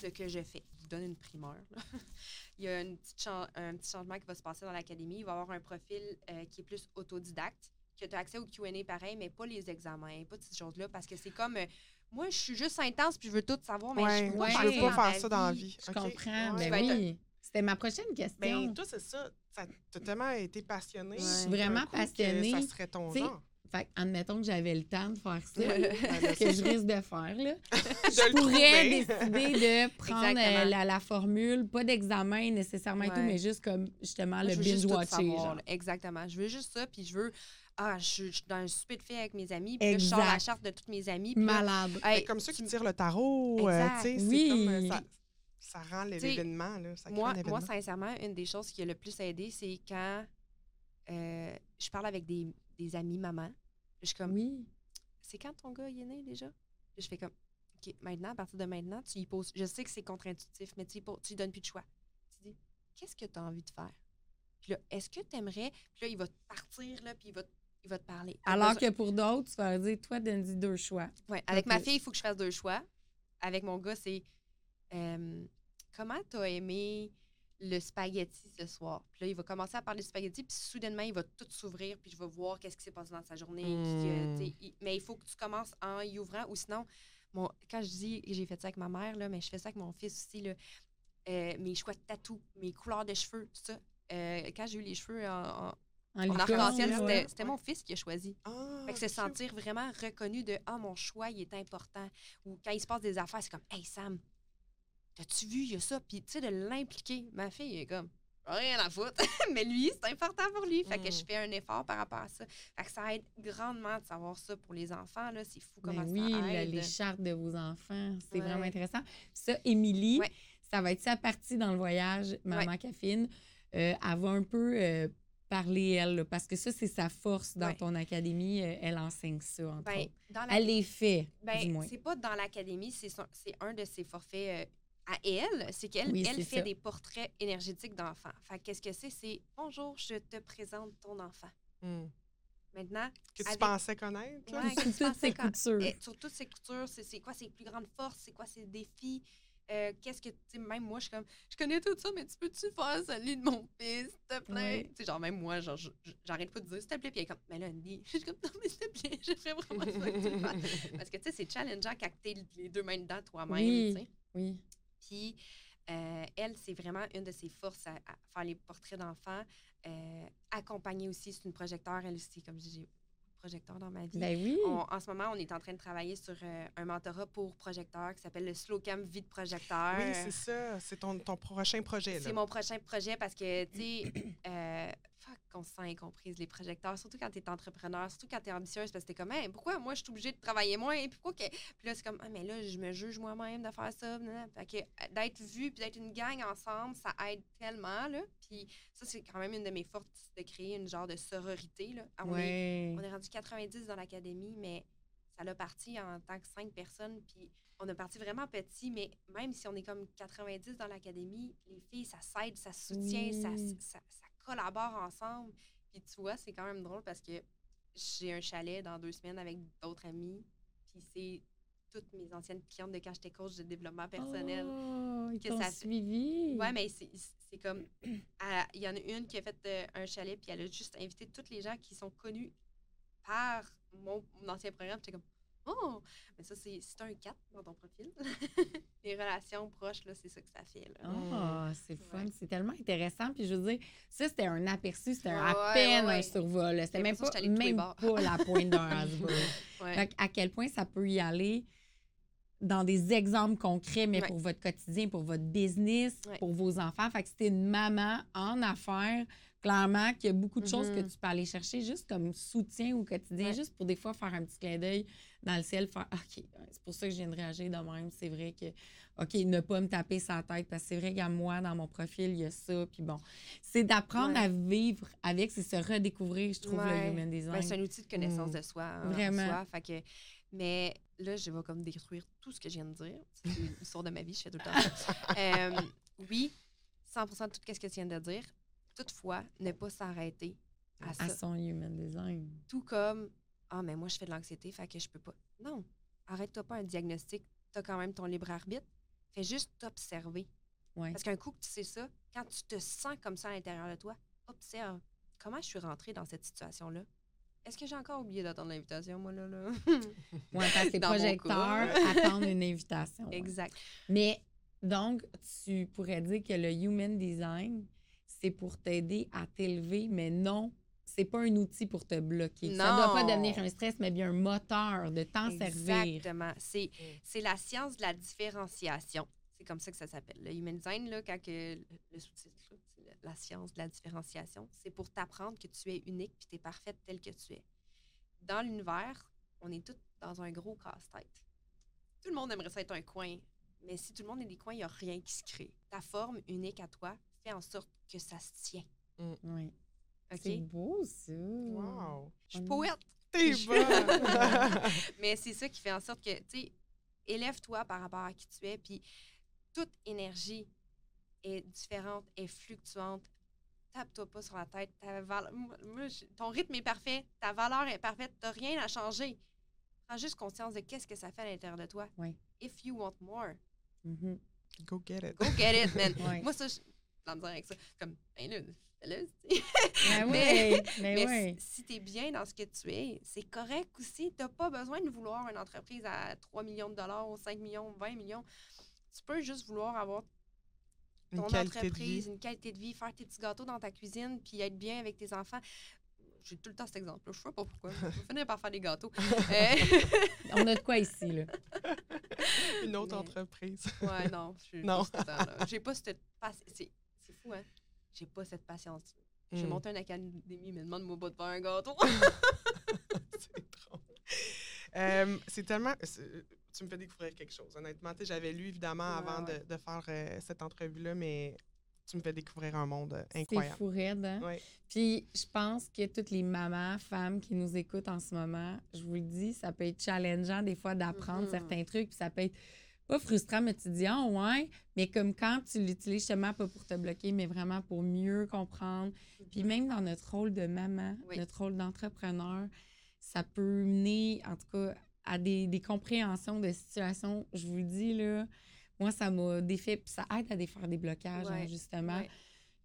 ce que je fais. Je vous donne une primeur. [laughs] Il y a une petite chan- un petit changement qui va se passer dans l'académie. Il va y avoir un profil euh, qui est plus autodidacte, que tu as accès au QA pareil, mais pas les examens, pas ces choses-là, parce que c'est comme. euh, moi, je suis juste intense puis je veux tout savoir, mais Ouais, je peux ouais, veux faire pas faire ça dans la vie. Je comprends. Ouais. Tu Ben oui. C'était ma prochaine question. Ben, toi, c'est ça. Ça t'as tellement été passionné. Je suis vraiment passionnée. Ça serait ton Tu genre. Fait que, admettons que j'avais le temps de faire ça, là, [laughs] que je risque de faire, là. [laughs] Je pourrais décider de [laughs] prendre euh, la, la formule, pas d'examen nécessairement et tout, mais juste comme justement Moi, le binge-watcher. Exactement. Je veux juste ça, puis je veux. Ah, je suis je suis dans un super de fait avec mes amis, puis là, je sors la charte de toutes mes amies. là, Malade. hey, comme ceux qui m- tirent le tarot, euh, tu sais, c'est comme, euh, ça, ça rend l'événement, là. Ça crée moi, un événement. moi, sincèrement, une des choses qui a le plus aidé, c'est quand euh, je parle avec des, des amis mamans. Je suis comme, Oui. c'est quand ton gars il est né déjà? Je fais comme, OK, maintenant, à partir de maintenant, tu y poses. Je sais que c'est contre-intuitif, mais tu lui donnes plus de choix. Tu dis, qu'est-ce que tu as envie de faire? Puis là, est-ce que tu aimerais? Puis là, il va te partir, là, puis il va, te- il va te parler. Alors que pour d'autres, tu vas leur dire, toi, donne-y deux choix. Ouais, avec ma fille, il faut que je fasse deux choix. Avec mon gars, c'est euh, comment tu as aimé le spaghetti ce soir? Puis là, il va commencer à parler de spaghetti, puis soudainement, il va tout s'ouvrir, puis je vais voir qu'est-ce qui s'est passé dans sa journée. Mm. il- mais il faut que tu commences en y ouvrant, ou sinon, quand je dis j'ai fait ça avec ma mère, là, mais je fais ça avec mon fils aussi, là, euh, mes choix de tatou, mes couleurs de cheveux, tout ça. Euh, quand j'ai eu les cheveux en, en- En en licorne, arc-en-ciel, c'était ouais. c'était mon fils qui a choisi. Ah, Fait que se sentir vraiment reconnu de Ah, mon choix, il est important. Ou quand il se passe des affaires, c'est comme Hey Sam, t'as-tu vu, il y a ça? Puis tu sais, de l'impliquer. Ma fille est comme rien à foutre. [laughs] Mais lui, c'est important pour lui. Fait que Mm. je fais un effort par rapport à ça. Fait que ça aide grandement de savoir ça pour les enfants. là. C'est fou comment Ben oui, ça aide. les chartes de vos enfants, c'est Ouais. vraiment intéressant. Ça, Émilie, Ouais. ça va être sa partie dans le voyage, Maman Caffine. Euh, elle va un peu euh, parler, elle, là, parce que ça, c'est sa force dans ton académie. Euh, elle enseigne ça, entre Ben, autres. dans la Elle les fait, du Ben, moins. c'est pas dans l'académie, c'est son- c'est un de ses forfaits euh, à elle. C'est qu'elle Oui, elle fait ça. des portraits énergétiques d'enfants. Fait que qu'est-ce que c'est? C'est bonjour, je te présente ton enfant. Hmm. Maintenant, Que tu avec- pensais connaître, là? Ouais, que tu toutes pensais ses coutures. eh, sur toutes ses coutures, c'est c'est quoi ses plus grandes forces, c'est quoi ses défis? euh, Qu'est-ce que, tu sais, même moi, je suis comme, je connais tout ça, mais tu peux-tu faire celui de mon fils, s'il te plaît? Tu sais, genre, même moi, genre, je- je- j'arrête pas de dire, s'il te plaît, puis elle est comme, mais là, Andy, je suis comme, [laughs] non, mais s'il te plaît, j'aimerais vraiment ça que tu le fasses. Parce que, tu sais, c'est challengeant quand t'es les deux mains dedans toi-même, Oui. tu sais. Oui. Puis, euh, elle, c'est vraiment une de ses forces à, à faire les portraits d'enfants. Euh, accompagner aussi, c'est une projecteur, elle aussi, comme je dis, j'ai projecteurs dans ma vie. Ben oui. On- en ce moment, on est en train de travailler sur euh, un mentorat pour projecteurs qui s'appelle le Slow Cam Vie de projecteur. Oui, c'est ça. C'est ton, ton prochain projet, C'est mon prochain projet parce que, tu sais, [clears throat] euh, fuck, qu'on se sent incomprise, les projecteurs, surtout quand tu es entrepreneur, surtout quand tu es ambitieuse, parce que t'es comme, Hey, pourquoi moi je suis obligée de travailler moins? Puis pourquoi que. Puis là, c'est comme, ah, mais là, je me juge moi-même de faire ça. Fait que euh, d'être vu puis d'être une gang ensemble, ça aide tellement, là. Puis ça, c'est quand même une de mes forces de créer une genre de sororité, là. Ah, on est- on est rendu 90 dans l'académie, mais ça l'a parti en tant que cinq personnes. Puis on a parti vraiment petit, mais même si on est comme 90 dans l'académie, les filles, ça s'aide, ça se soutient, ça, Oui. ça, ça collabore ensemble. Puis tu vois, c'est quand même drôle parce que j'ai un chalet dans deux semaines avec d'autres amis. Puis c'est toutes mes anciennes clientes de quand j'étais coach de développement personnel. Oh, ils que t'ont ça suivi. Ouais, mais c'est c'est comme. [clears throat] Il y en a une qui a fait euh, un chalet, puis elle a juste invité toutes les gens qui sont connus par mon mon, mon ancien programme, j'étais comme Oh, mais ça, c'est un 4 dans ton profil. [laughs] Les relations proches, là, c'est ça que ça fait. Là. Ah, c'est fun. C'est tellement intéressant. Puis je veux dire, ça, c'était un aperçu, c'était un- Ouais, à peine ouais, un survol. C'était même pas, même pas la pointe d'un [laughs] iceberg. À quel point ça peut y aller dans des exemples concrets, mais pour votre quotidien, pour votre business, pour vos enfants. Fait que c'était une maman en affaires, clairement, qu'il y a beaucoup de choses que Mhm. tu peux aller chercher juste comme soutien au quotidien, Ouais. juste pour des fois faire un petit clin d'œil dans le ciel, faire OK, c'est pour ça que je viens de réagir de même. C'est vrai que, OK, ne pas me taper sa tête, parce que c'est vrai qu'à moi, dans mon profil, il y a ça. Puis bon, c'est d'apprendre Ouais. à vivre avec, c'est se redécouvrir, je trouve, Ouais. le human design. Ben, c'est un outil de connaissance de soi. hein, en Vraiment. soi. Fait que, mais là, je vais comme détruire tout ce que je viens de dire. C'est l'histoire [laughs] de ma vie, je fais tout le temps ça. Euh, oui, 100 de tout ce que tu viens de dire. Toutefois, ne pas s'arrêter à ça. à son human design. Tout comme, ah, mais moi, je fais de l'anxiété, fait que je peux pas. Non, arrête-toi pas un diagnostic. Tu as quand même ton libre arbitre. Fais juste t'observer. Ouais. Parce qu'un coup que tu sais ça, quand tu te sens comme ça à l'intérieur de toi, observe comment je suis rentrée dans cette situation-là? Est-ce que j'ai encore oublié d'attendre l'invitation, moi, là? là? [laughs] Ouais, projecteurs cas. [laughs] attendent une invitation. ouais. exact. Mais donc, tu pourrais dire que le human design, c'est pour t'aider à t'élever, mais non, c'est pas un outil pour te bloquer. Ça doit pas Non. devenir un stress, mais bien un moteur de t'en servir. Exactement. C'est, c'est la science de la différenciation. C'est comme ça que ça s'appelle. Le human design, là, quand que, le, sous-titre, là, c'est la- science de la différenciation, c'est pour t'apprendre que tu es unique puis tu es parfaite telle que tu es. Dans l'univers, on est tous dans un gros casse-tête. Tout le monde aimerait ça être un coin, mais si tout le monde est des coins, il n'y a rien qui se crée. Ta forme unique à toi fait en sorte que ça se tient. Oui. C'est beau, ça. Wow. Je suis poète. [laughs] T'es bonne! [laughs] Mais c'est ça qui fait en sorte que, tu sais, élève-toi par rapport à qui tu es, puis toute énergie est différente, est fluctuante. Tape-toi pas sur la tête. Ta val- moi, moi, je- ton rythme est parfait, ta valeur est parfaite, t'as rien à changer. Prends juste conscience de qu'est-ce que ça fait à l'intérieur de toi. Ouais. If you want more, Mhm. Go get it. go get it, man. [laughs] Moi, ça, je dans avec ça. Comme, ben là, fais-le. [laughs] Ben Mais- oui, ben Mais oui. si, si tu es bien dans ce que tu es, c'est correct aussi. Tu n'as pas besoin de vouloir une entreprise à 3 millions de dollars, 5 millions, 20 millions. Tu peux juste vouloir avoir ton entreprise, une qualité de vie, faire tes petits gâteaux dans ta cuisine, puis être bien avec tes enfants. J'ai tout le temps cet exemple-là. Je sais pas pourquoi. Je vais finir par faire des gâteaux. [laughs] Euh, On a de quoi ici, là? Une autre Mais- entreprise. ouais, non. je suis Non. pas. J'ai cette c'est fou, hein? J'ai pas cette patience. J'ai Mm. monté une académie, mais demande-moi pas de faire un gâteau. [laughs] [laughs] c'est drôle. Euh, c'est tellement. c'est- Tu me fais découvrir quelque chose. Honnêtement, Tu sais, j'avais lu évidemment Ouais, avant ouais. De, de faire euh, cette entrevue-là, mais tu me fais découvrir un monde euh, C'est incroyable. fou raide, hein? Ouais. Puis je pense que toutes les mamans, femmes qui nous écoutent en ce moment, je vous le dis, ça peut être challengeant des fois d'apprendre Mhm. certains trucs, puis ça peut être pas frustrant, mais tu te dis, ah ouais, mais comme quand tu l'utilises justement pas pour te bloquer, mais vraiment pour mieux comprendre. Puis même dans notre rôle de maman, Oui. notre rôle d'entrepreneur, ça peut mener, en tout cas, à des, des compréhensions de situations. Je vous le dis, là, moi, ça m'a défait, puis ça aide à défaire des blocages, hein, justement. ouais.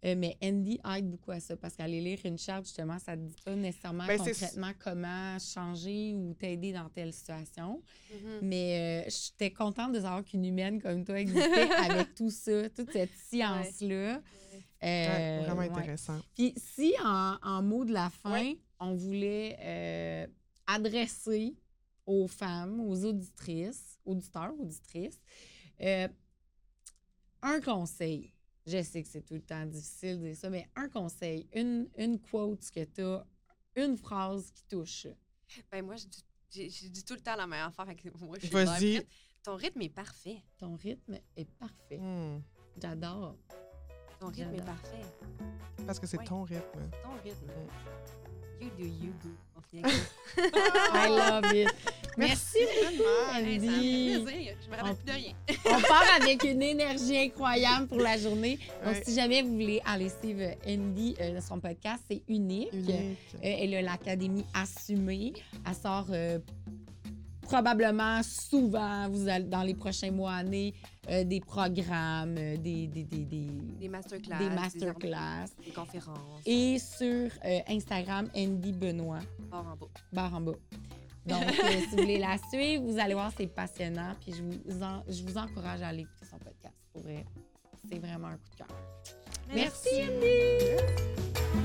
Euh, mais Andy aide beaucoup à ça parce qu'aller lire une charte, justement, ça ne dit pas nécessairement Ben, concrètement comment changer ou t'aider dans telle situation. Mhm. Mais euh, j'étais contente de savoir qu'une humaine comme toi existait [laughs] avec tout ça, toute cette science-là. Ouais, Euh, vraiment intéressant. Puis si, en, en mot de la fin, on voulait euh, adresser aux femmes, aux auditrices, auditeurs, auditrices, un conseil. Je sais que c'est tout le temps difficile de dire ça, mais un conseil, une, une quote que tu as, une phrase qui touche. Ben moi, je dis, j'ai- je dis tout le temps la même affaire. Fait que [laughs] moi, je suis Vas-y. Ton rythme est parfait. Ton rythme est parfait. Hmm. J'adore. Ton rythme est parfait. Parce que c'est Ouais. ton rythme. Ton rythme. Mm. You do you, boo. [laughs] I love it. Merci me Andy. Je me rappelle On- plus de rien. On part avec une énergie incroyable pour la journée. Donc, Ouais. si jamais vous voulez aller suivre Andy euh, son podcast, c'est unique. Unique. Euh, elle a l'Académie Assumée. Elle sort euh, probablement souvent, vous allez, dans les prochains mois, années, euh, des programmes, euh, des, des, des, des, Des masterclass. des masterclass. des conférences. Et sur euh, Instagram, Andy Benoît, Barre en bas. barre en bas. Donc, [laughs] si vous voulez la suivre, vous allez voir, c'est passionnant. Puis je vous, en- je vous encourage à aller écouter son podcast. Pour vrai, c'est vraiment un coup de cœur. Merci, Andy!